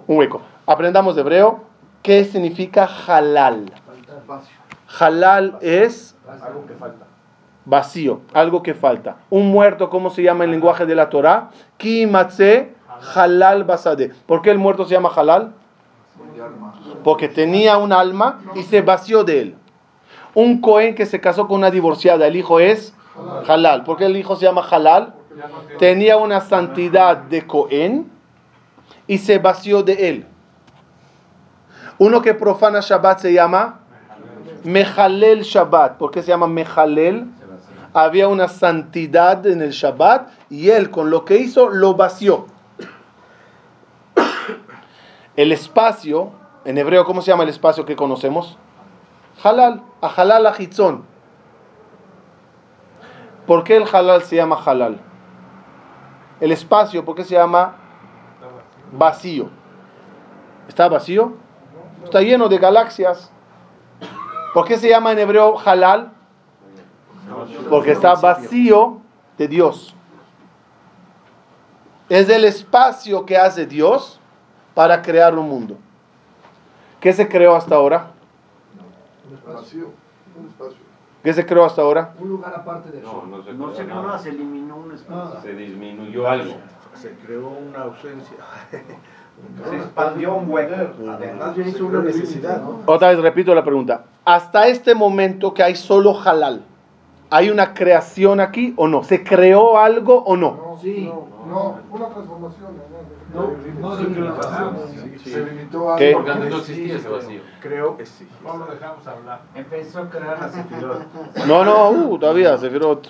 Un hueco. Aprendamos de hebreo. ¿Qué significa halal? Halal es Algo que falta. vacío, algo que falta. Un muerto, ¿cómo se llama en lenguaje de la Torah? Kimatze halal basade. ¿Por qué el muerto se llama halal? Porque tenía un alma y se vació de él. Un Cohen que se casó con una divorciada, el hijo es halal. ¿Por qué el hijo se llama halal? Tenía una santidad de Cohen y se vació de él. Uno que profana Shabbat se llama Mejalel Shabbat. ¿Por qué se llama Mejalel? Había una santidad en el Shabbat y él con lo que hizo lo vació. El espacio, en hebreo, ¿cómo se llama el espacio que conocemos? Halal, a halal a. ¿Por qué el halal se llama halal? El espacio, ¿por qué se llama vacío? ¿Está vacío? Está lleno de galaxias. ¿Por qué se llama en hebreo halal? Porque está vacío de Dios. Es el espacio que hace Dios para crear un mundo. ¿Qué se creó hasta ahora? Vacío, un espacio. ¿Qué se creó hasta ahora? Un lugar aparte de No, no se No creó se creó nada. nada, se eliminó un espacio. Se disminuyó algo. Se creó una ausencia. Se expandió un hueco. Más bien hizo una necesidad, ¿no? Otra vez repito la pregunta. Hasta este momento que hay solo halal, ¿hay una creación aquí o no? ¿Se creó algo o no? Sí. No, una transformación. No, no se, limitó. se limitó a ¿Qué? Porque antes no existía ese vacío. Creo que sí. No lo dejamos hablar. Empezó a crear la sefirot. (laughs) No, no, uh, todavía, Sefirot.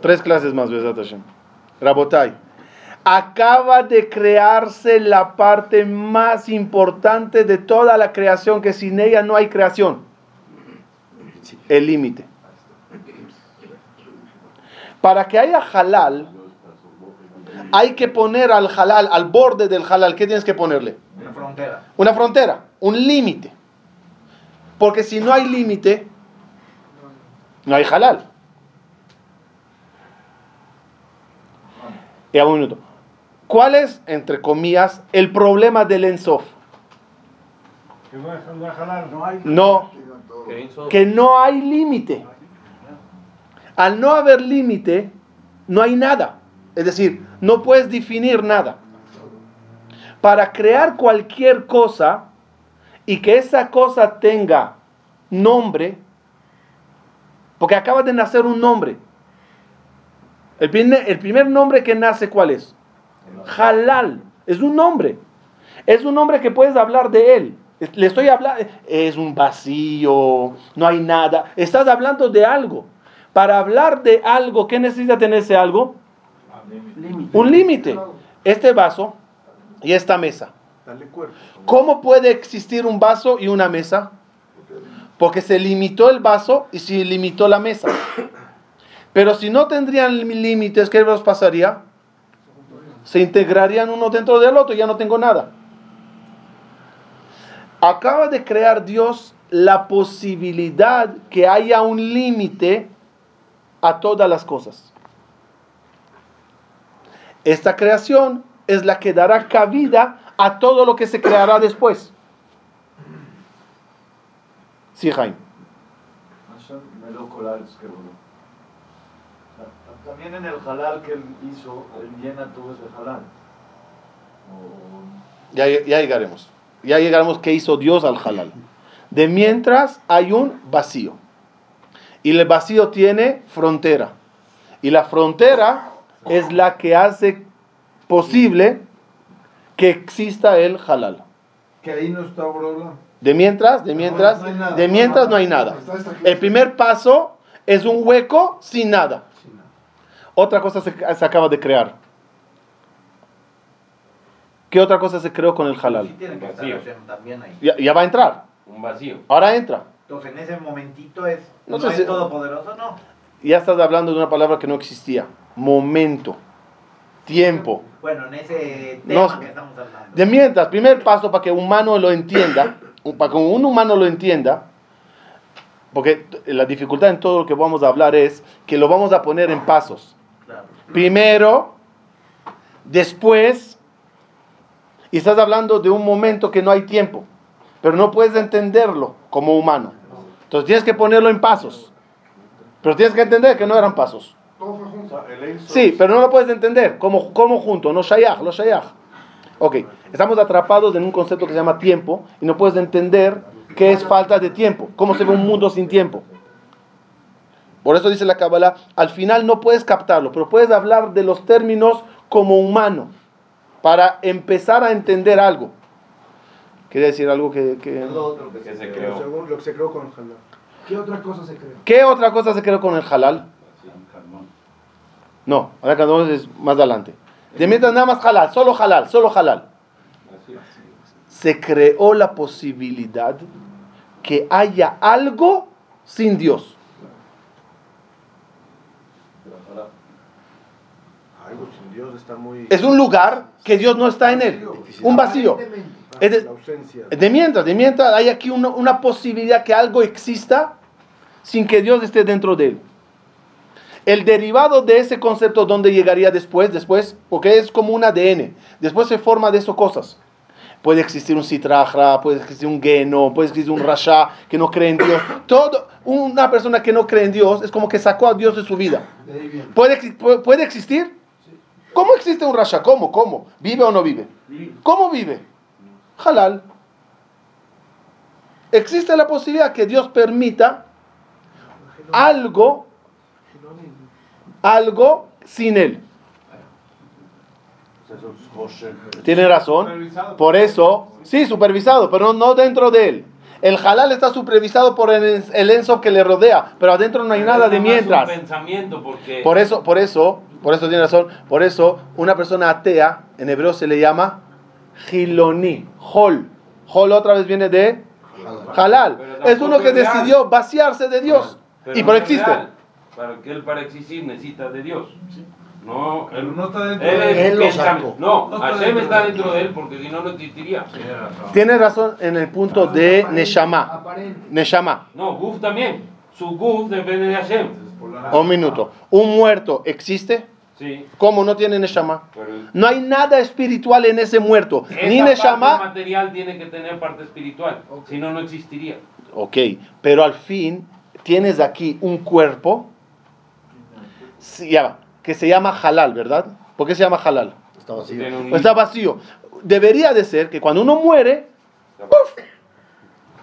Tres clases más, Besat Hashem. Rabotai. Acaba de crearse la parte más importante de toda la creación, que sin ella no hay creación. El límite. Para que haya halal, hay que poner al halal, al borde del halal, ¿qué tienes que ponerle? Una frontera. Una frontera, un límite. Porque si no hay límite, no hay halal. Ya un minuto. ¿Cuál es, entre comillas, el problema del Ensof? Que no que no hay límite. Al no haber límite, no hay nada. Es decir, no puedes definir nada. Para crear cualquier cosa y que esa cosa tenga nombre, porque acaba de nacer un nombre. El primer, nombre que nace, ¿cuál es? Halal. Es un nombre. Es un nombre que puedes hablar de él. Le estoy hablando, es un vacío, no hay nada. Estás hablando de algo. Para hablar de algo, ¿qué necesita tener ese algo? Límite. Un límite. Este vaso y esta mesa. Dale cuerpo. ¿Cómo puede existir un vaso y una mesa? Porque se limitó el vaso y se limitó la mesa. Pero si no tendrían límites, ¿qué nos pasaría? Se integrarían uno dentro del otro y ya no tengo nada. Acaba de crear Dios la posibilidad que haya un límite a todas las cosas. Esta creación es la que dará cabida a todo lo que se creará después. Sí, Jaime. También en el halal que hizo, halal. Ya, ya llegaremos. Ya llegaremos que hizo Dios al halal. De mientras hay un vacío. Y el vacío tiene frontera. Y la frontera es la que hace posible que exista el halal. Que ahí no está Borola. De mientras, de mientras, No hay nada. de mientras no hay nada. El primer paso es un hueco sin nada. Otra cosa se, se acaba de crear. ¿Qué otra cosa se creó con el Sí halal? tiene que estar Vacío. Hashem también ahí. Ya, ya va a entrar. Un vacío. Ahora entra. Entonces en ese momentito es, No no, sé es si- todopoderoso, no. Ya estás hablando de una palabra que no existía. Momento. Tiempo. Bueno, en ese tema que estamos hablando. De mientras, primer paso para que un humano lo entienda, para que un humano lo entienda, porque la dificultad en todo lo que vamos a hablar es que lo vamos a poner en pasos. Claro. Primero, después, y estás hablando de un momento que no hay tiempo, pero no puedes entenderlo como humano. Entonces tienes que ponerlo en pasos. Pero tienes que entender que no eran pasos. Todo fue junto. Sí, pero no lo puedes entender como, como junto, no shayach, lo shayach. Ok, estamos atrapados en un concepto que se llama tiempo y no puedes entender qué es falta de tiempo, cómo se ve un mundo sin tiempo. Por eso dice la Kabbalah, al final no puedes captarlo, pero puedes hablar de los términos como humano para empezar a entender algo. ¿Quiere decir algo que... que- lo otro que Que se creó. Según lo que se creó con el halal. ¿Qué otra cosa se creó? ¿Qué otra cosa se creó con el halal? No, ahora cada es más adelante. De mientras nada más halal, solo halal, solo halal. Se creó la posibilidad que haya algo sin Dios. Algo sin Dios está muy. Es un lugar que Dios no está en él. Un vacío. Es de mientras, de mientras hay aquí una, una posibilidad que algo exista sin que Dios esté dentro de él. El derivado de ese concepto, ¿dónde llegaría después? Después, porque es como un ADN. Después se forma de eso cosas. Puede existir un citrajra, puede existir un geno, puede existir un rasha que no cree en Dios. Todo, una persona que no cree en Dios es como que sacó a Dios de su vida. De ahí viene. ¿Puede, exi- puede, puede existir? ¿Cómo existe un rasha? ¿Cómo? ¿Cómo? ¿Vive o no vive? ¿Cómo vive? Halal. Existe la posibilidad que Dios permita algo, algo sin él. Tiene razón. Por eso, sí, supervisado, pero no dentro de él. El halal está supervisado por el, el ensof que le rodea, pero adentro no hay nada de mientras. un pensamiento porque Por eso, por eso, por eso tiene razón. Por eso, una persona atea, en hebreo se le llama Giloni, Hol. Hol otra vez viene de halal. Es uno que decidió vaciarse de Dios. Pero y no es existe. real. Para que él para existir necesita de Dios. No, Pero él, no está dentro él de él. un lo sacó. No, No está Hashem dentro está de él. dentro de él porque si no, no existiría. Tiene razón en el punto de Aparente, Neshama. Aparente. Neshama. No, Guf también. Su Guf depende de Hashem. Un minuto. Un muerto existe. Sí, ¿Cómo no tiene Neshama? pero No hay nada espiritual en ese muerto. Ni esa parte Neshama. material tiene que tener parte espiritual. Si no, no existiría. Ok, pero al fin tienes aquí un cuerpo sí, ya va, que se llama halal, ¿verdad? ¿Por qué se llama halal? Está vacío. Está vacío. Debería de ser que cuando uno muere,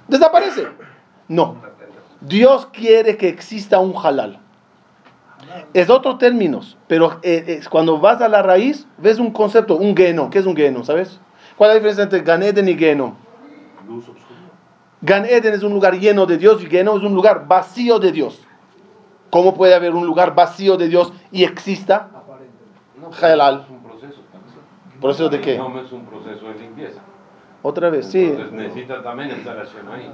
desaparece. No. Dios quiere que exista un halal. Es otro término, pero eh, es cuando vas a la raíz, ves un concepto, un geno. ¿Qué es un geno? ¿Sabes? ¿Cuál es la diferencia entre Gan Eden y geno? Gan Eden es un lugar lleno de Dios y Geno es un lugar vacío de Dios. ¿Cómo puede haber un lugar vacío de Dios y exista? No. Es un proceso. ¿Proceso de qué? No, es un proceso de limpieza. Otra vez, sí. Entonces necesita también estar Hashem ahí.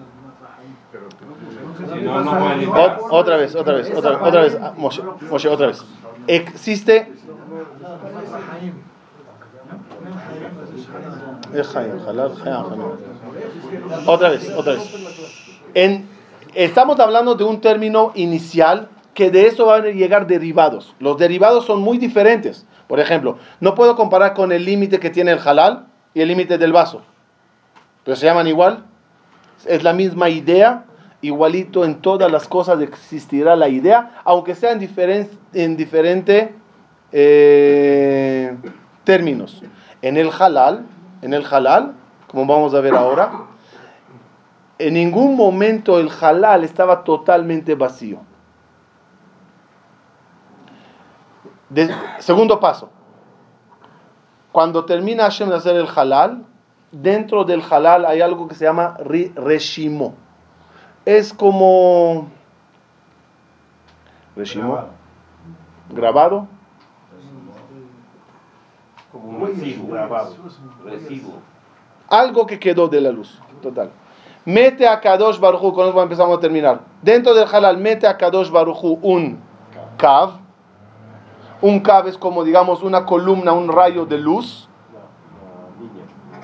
Si no, no puede Ot- limpiar. otra vez, otra vez, otra, otra vez, ah, Moshe, Moshe, otra vez. Existe. Eh, Jaim, halal, Jaim, halal. Otra vez, otra vez. Estamos hablando de un término inicial que de eso van a llegar derivados. Los derivados son muy diferentes. Por ejemplo, no puedo comparar con el límite que tiene el halal y el límite del vaso. Pero se llaman igual. Es la misma idea. Igualito en todas las cosas existirá la idea, aunque sea en, diferen, en diferente eh, términos. En el halal, en el halal, como vamos a ver ahora, en ningún momento el halal estaba totalmente vacío. De- segundo paso. Cuando termina Hashem de hacer el halal, dentro del halal hay algo que se llama reshimo. Es como... Reshimo. Grabado. Como un residuo. Algo que quedó de la luz. Total. Mete a Kadosh Baruchu, con eso empezamos a terminar. Dentro del halal, mete a Kadosh Baruchu un kav. Un kav es como, digamos, una columna, un rayo de luz.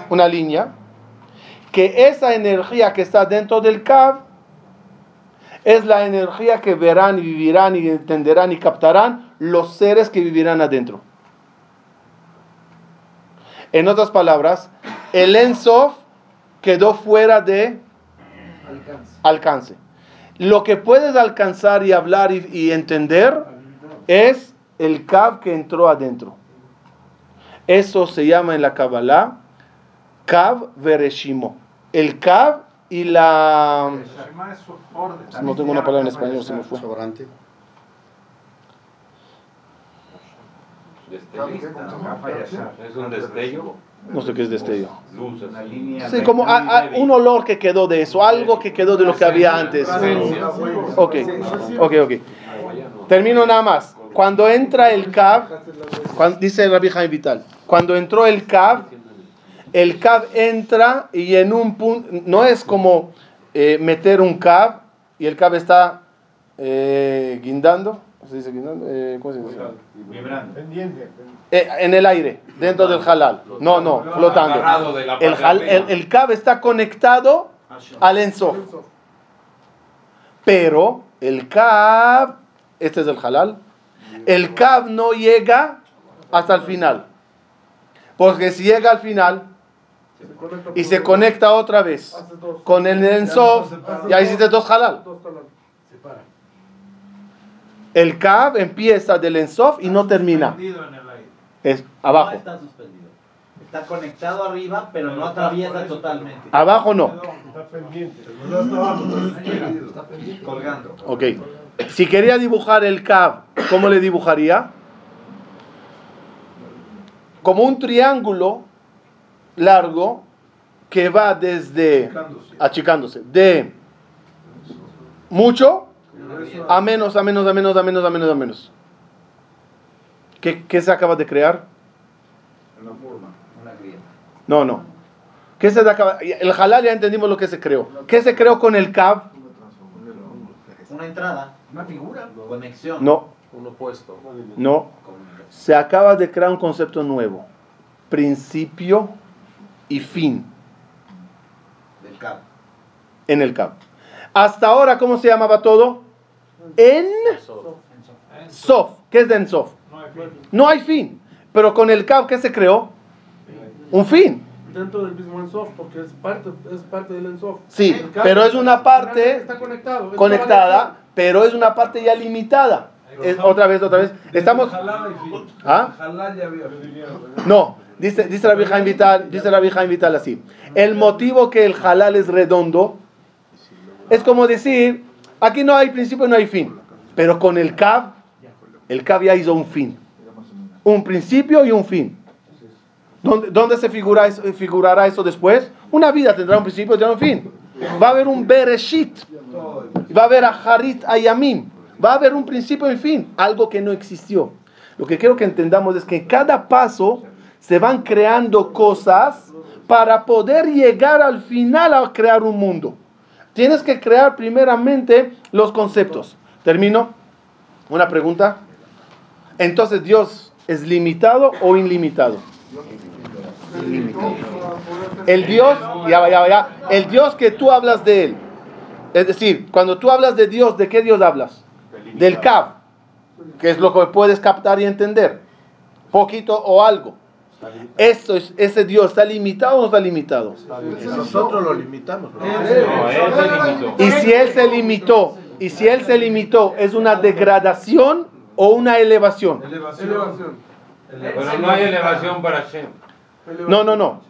Una línea. Que esa energía que está dentro del kav es la energía que verán y vivirán y entenderán y captarán los seres que vivirán adentro. En otras palabras, el Ensof quedó fuera de Alcance. alcance. Lo que puedes alcanzar y hablar y, y entender es el Kav que entró adentro. Eso se llama en la Kabbalah Kav Vereshimo. El Kav y la... No tengo una palabra en español, se me fue. Sobrante. Es un destello. No sé qué es destello. Luz Una así. línea. Sí, como a- a- un olor que quedó de eso, algo que quedó de lo que había antes. Ok, ok, ok. Termino nada más. Cuando entra el Kav, cuando, dice Rabbi Jaime Vital, cuando entró el Kav, el Kav entra y en un punto, no es como eh, meter un Kav y el Kav está eh, guindando, ¿se dice guindando? Eh, ¿Cómo se dice? Vibrando. Pendiente. Eh, en el aire, dentro del halal. No, no, flotando. El, hal- el, el Kav está conectado al Ensof. Pero el Kav, este es el halal, el Kav no llega hasta el final. Porque si llega al final y se conecta otra vez con el Ensof, ya hiciste dos halal. El Kav empieza del Ensof y no termina. Suspendido en el aire. Es No abajo. está suspendido. Está conectado arriba, pero no atraviesa totalmente. Abajo no. Está pendiente. Colgando. Ok. Si quería dibujar el Kav, ¿cómo le dibujaría? Como un triángulo largo que va desde achicándose de mucho a menos, a menos, a menos, a menos, a menos, a menos. ¿Qué, qué se acaba de crear? Una grieta. No, no. ¿Qué se acaba? El halal ya entendimos lo que se creó. ¿Qué se creó con el Kav? Una entrada. Una figura. Conexión. No, Un opuesto. no. Se acaba de crear un concepto nuevo. Principio y fin Del cabo. en el Kav. Hasta ahora, ¿cómo se llamaba todo? En Sof. ¿Qué es de en Sof? No hay fin. Pero con el Kav, ¿qué se creó? Un fin. Dentro del mismo Ensof, porque es parte, es parte del Ensof. Sí, pero es una parte Está conectado. es conectada, pero es una parte ya limitada. Es- otra vez, otra vez. Estamos. ¿Ah? No, dice, dice la vieja Vital, dice la vieja Vital así. El motivo que el halal es redondo es como decir, aquí no hay principio, no hay fin. Pero con el Kav, el Kav ya hizo un fin. Un principio y un fin. ¿Dónde, se figurará eso después? Una vida tendrá un principio y tendrá un fin. Va a haber un Bereshit. Va a haber a Harit Ayamim. Va a haber un principio y fin. Algo que no existió. Lo que quiero que entendamos es que en cada paso se van creando cosas para poder llegar al final a crear un mundo. Tienes que crear primeramente los conceptos. Termino. Una pregunta. Entonces, ¿Dios es limitado o ilimitado? ilimitado. El Dios, ya va, ya va, ya. El Dios que tú hablas de él. Es decir, cuando tú hablas de Dios, ¿de qué Dios hablas? Del Cab, que es lo que puedes captar y entender. Poquito o algo. Esto es, ese Dios está limitado o no está limitado. Nosotros lo limitamos. Y si él se limitó, y si él se limitó, ¿es una degradación o una elevación? Elevación. Pero no hay elevación para Shem. No, no, no.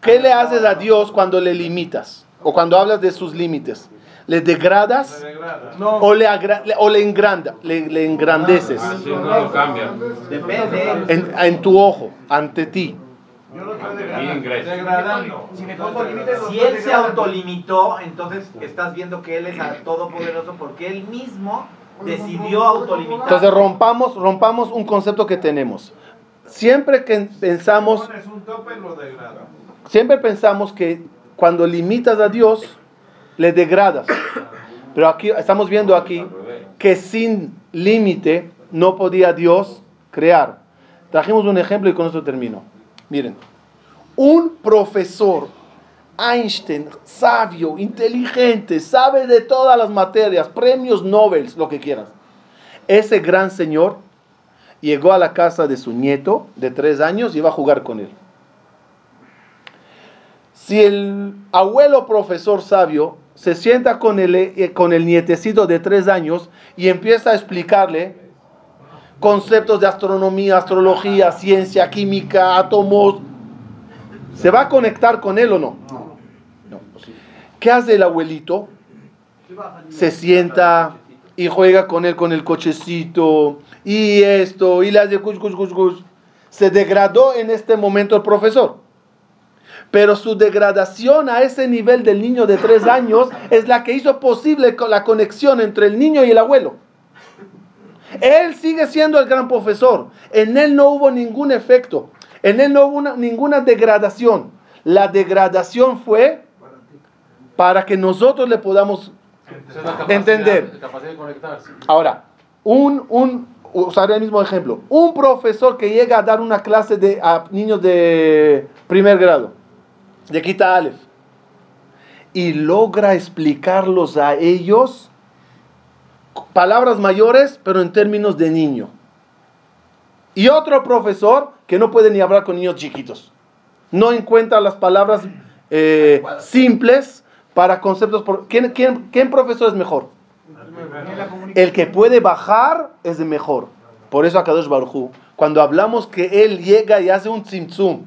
¿Qué le haces a Dios cuando le limitas? O cuando hablas de sus límites. ¿Le degradas No. o le, agra- le- o le, engranda, le, le engrandeces Ah, sí, no lo cambia. Depende. en, en tu ojo, ante ti? Bien, gracias. Degradando. Si me pongo límites, los Si estoy él se autolimitó, entonces estás viendo que él es a- todopoderoso porque él mismo decidió autolimitar. Entonces rompamos, rompamos un concepto que tenemos. Siempre que pensamos, lo siempre pensamos que cuando limitas a Dios, le degradas. Pero aquí estamos viendo aquí que sin límite no podía Dios crear. Trajimos un ejemplo y con esto termino. Miren, un profesor, Einstein, sabio, inteligente, sabe de todas las materias, premios Nobel, lo que quieras. Ese gran señor llegó a la casa de su nieto de tres años y iba a jugar con él. Si el abuelo profesor sabio se sienta con el, eh, con el nietecito de tres años y empieza a explicarle conceptos de astronomía, astrología, ciencia, química, átomos, ¿se va a conectar con él o no? No. ¿Qué hace el abuelito? Se sienta y juega con él con el cochecito y esto y le hace cus, cus, cus, cus. Se degradó en este momento el profesor. Pero su degradación a ese nivel del niño de tres años es la que hizo posible la conexión entre el niño y el abuelo. Él sigue siendo el gran profesor. En él no hubo ningún efecto. En él no hubo una- ninguna degradación. La degradación fue para que nosotros le podamos Entender. Ahora, un, un, usaré el mismo ejemplo. Un profesor que llega a dar una clase de, a niños de primer grado, de Quita Aleph, y logra explicarlos a ellos palabras mayores, pero en términos de niño. Y otro profesor que no puede ni hablar con niños chiquitos. No encuentra las palabras eh, simples para conceptos. por- ¿Quién, quién, quién profesor es mejor? El que puede bajar es el mejor. Por eso Akadosh Baruj cuando hablamos que él llega y hace un tzimtzum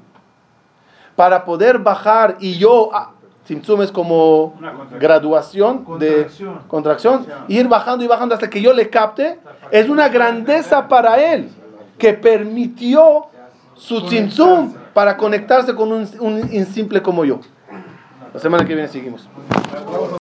para poder bajar y yo ah, es como graduación de Contracción. contracción ir bajando y bajando hasta que yo le capte es una grandeza para él que permitió su tzimtzum para conectarse con un, un simple como yo. La semana que viene seguimos.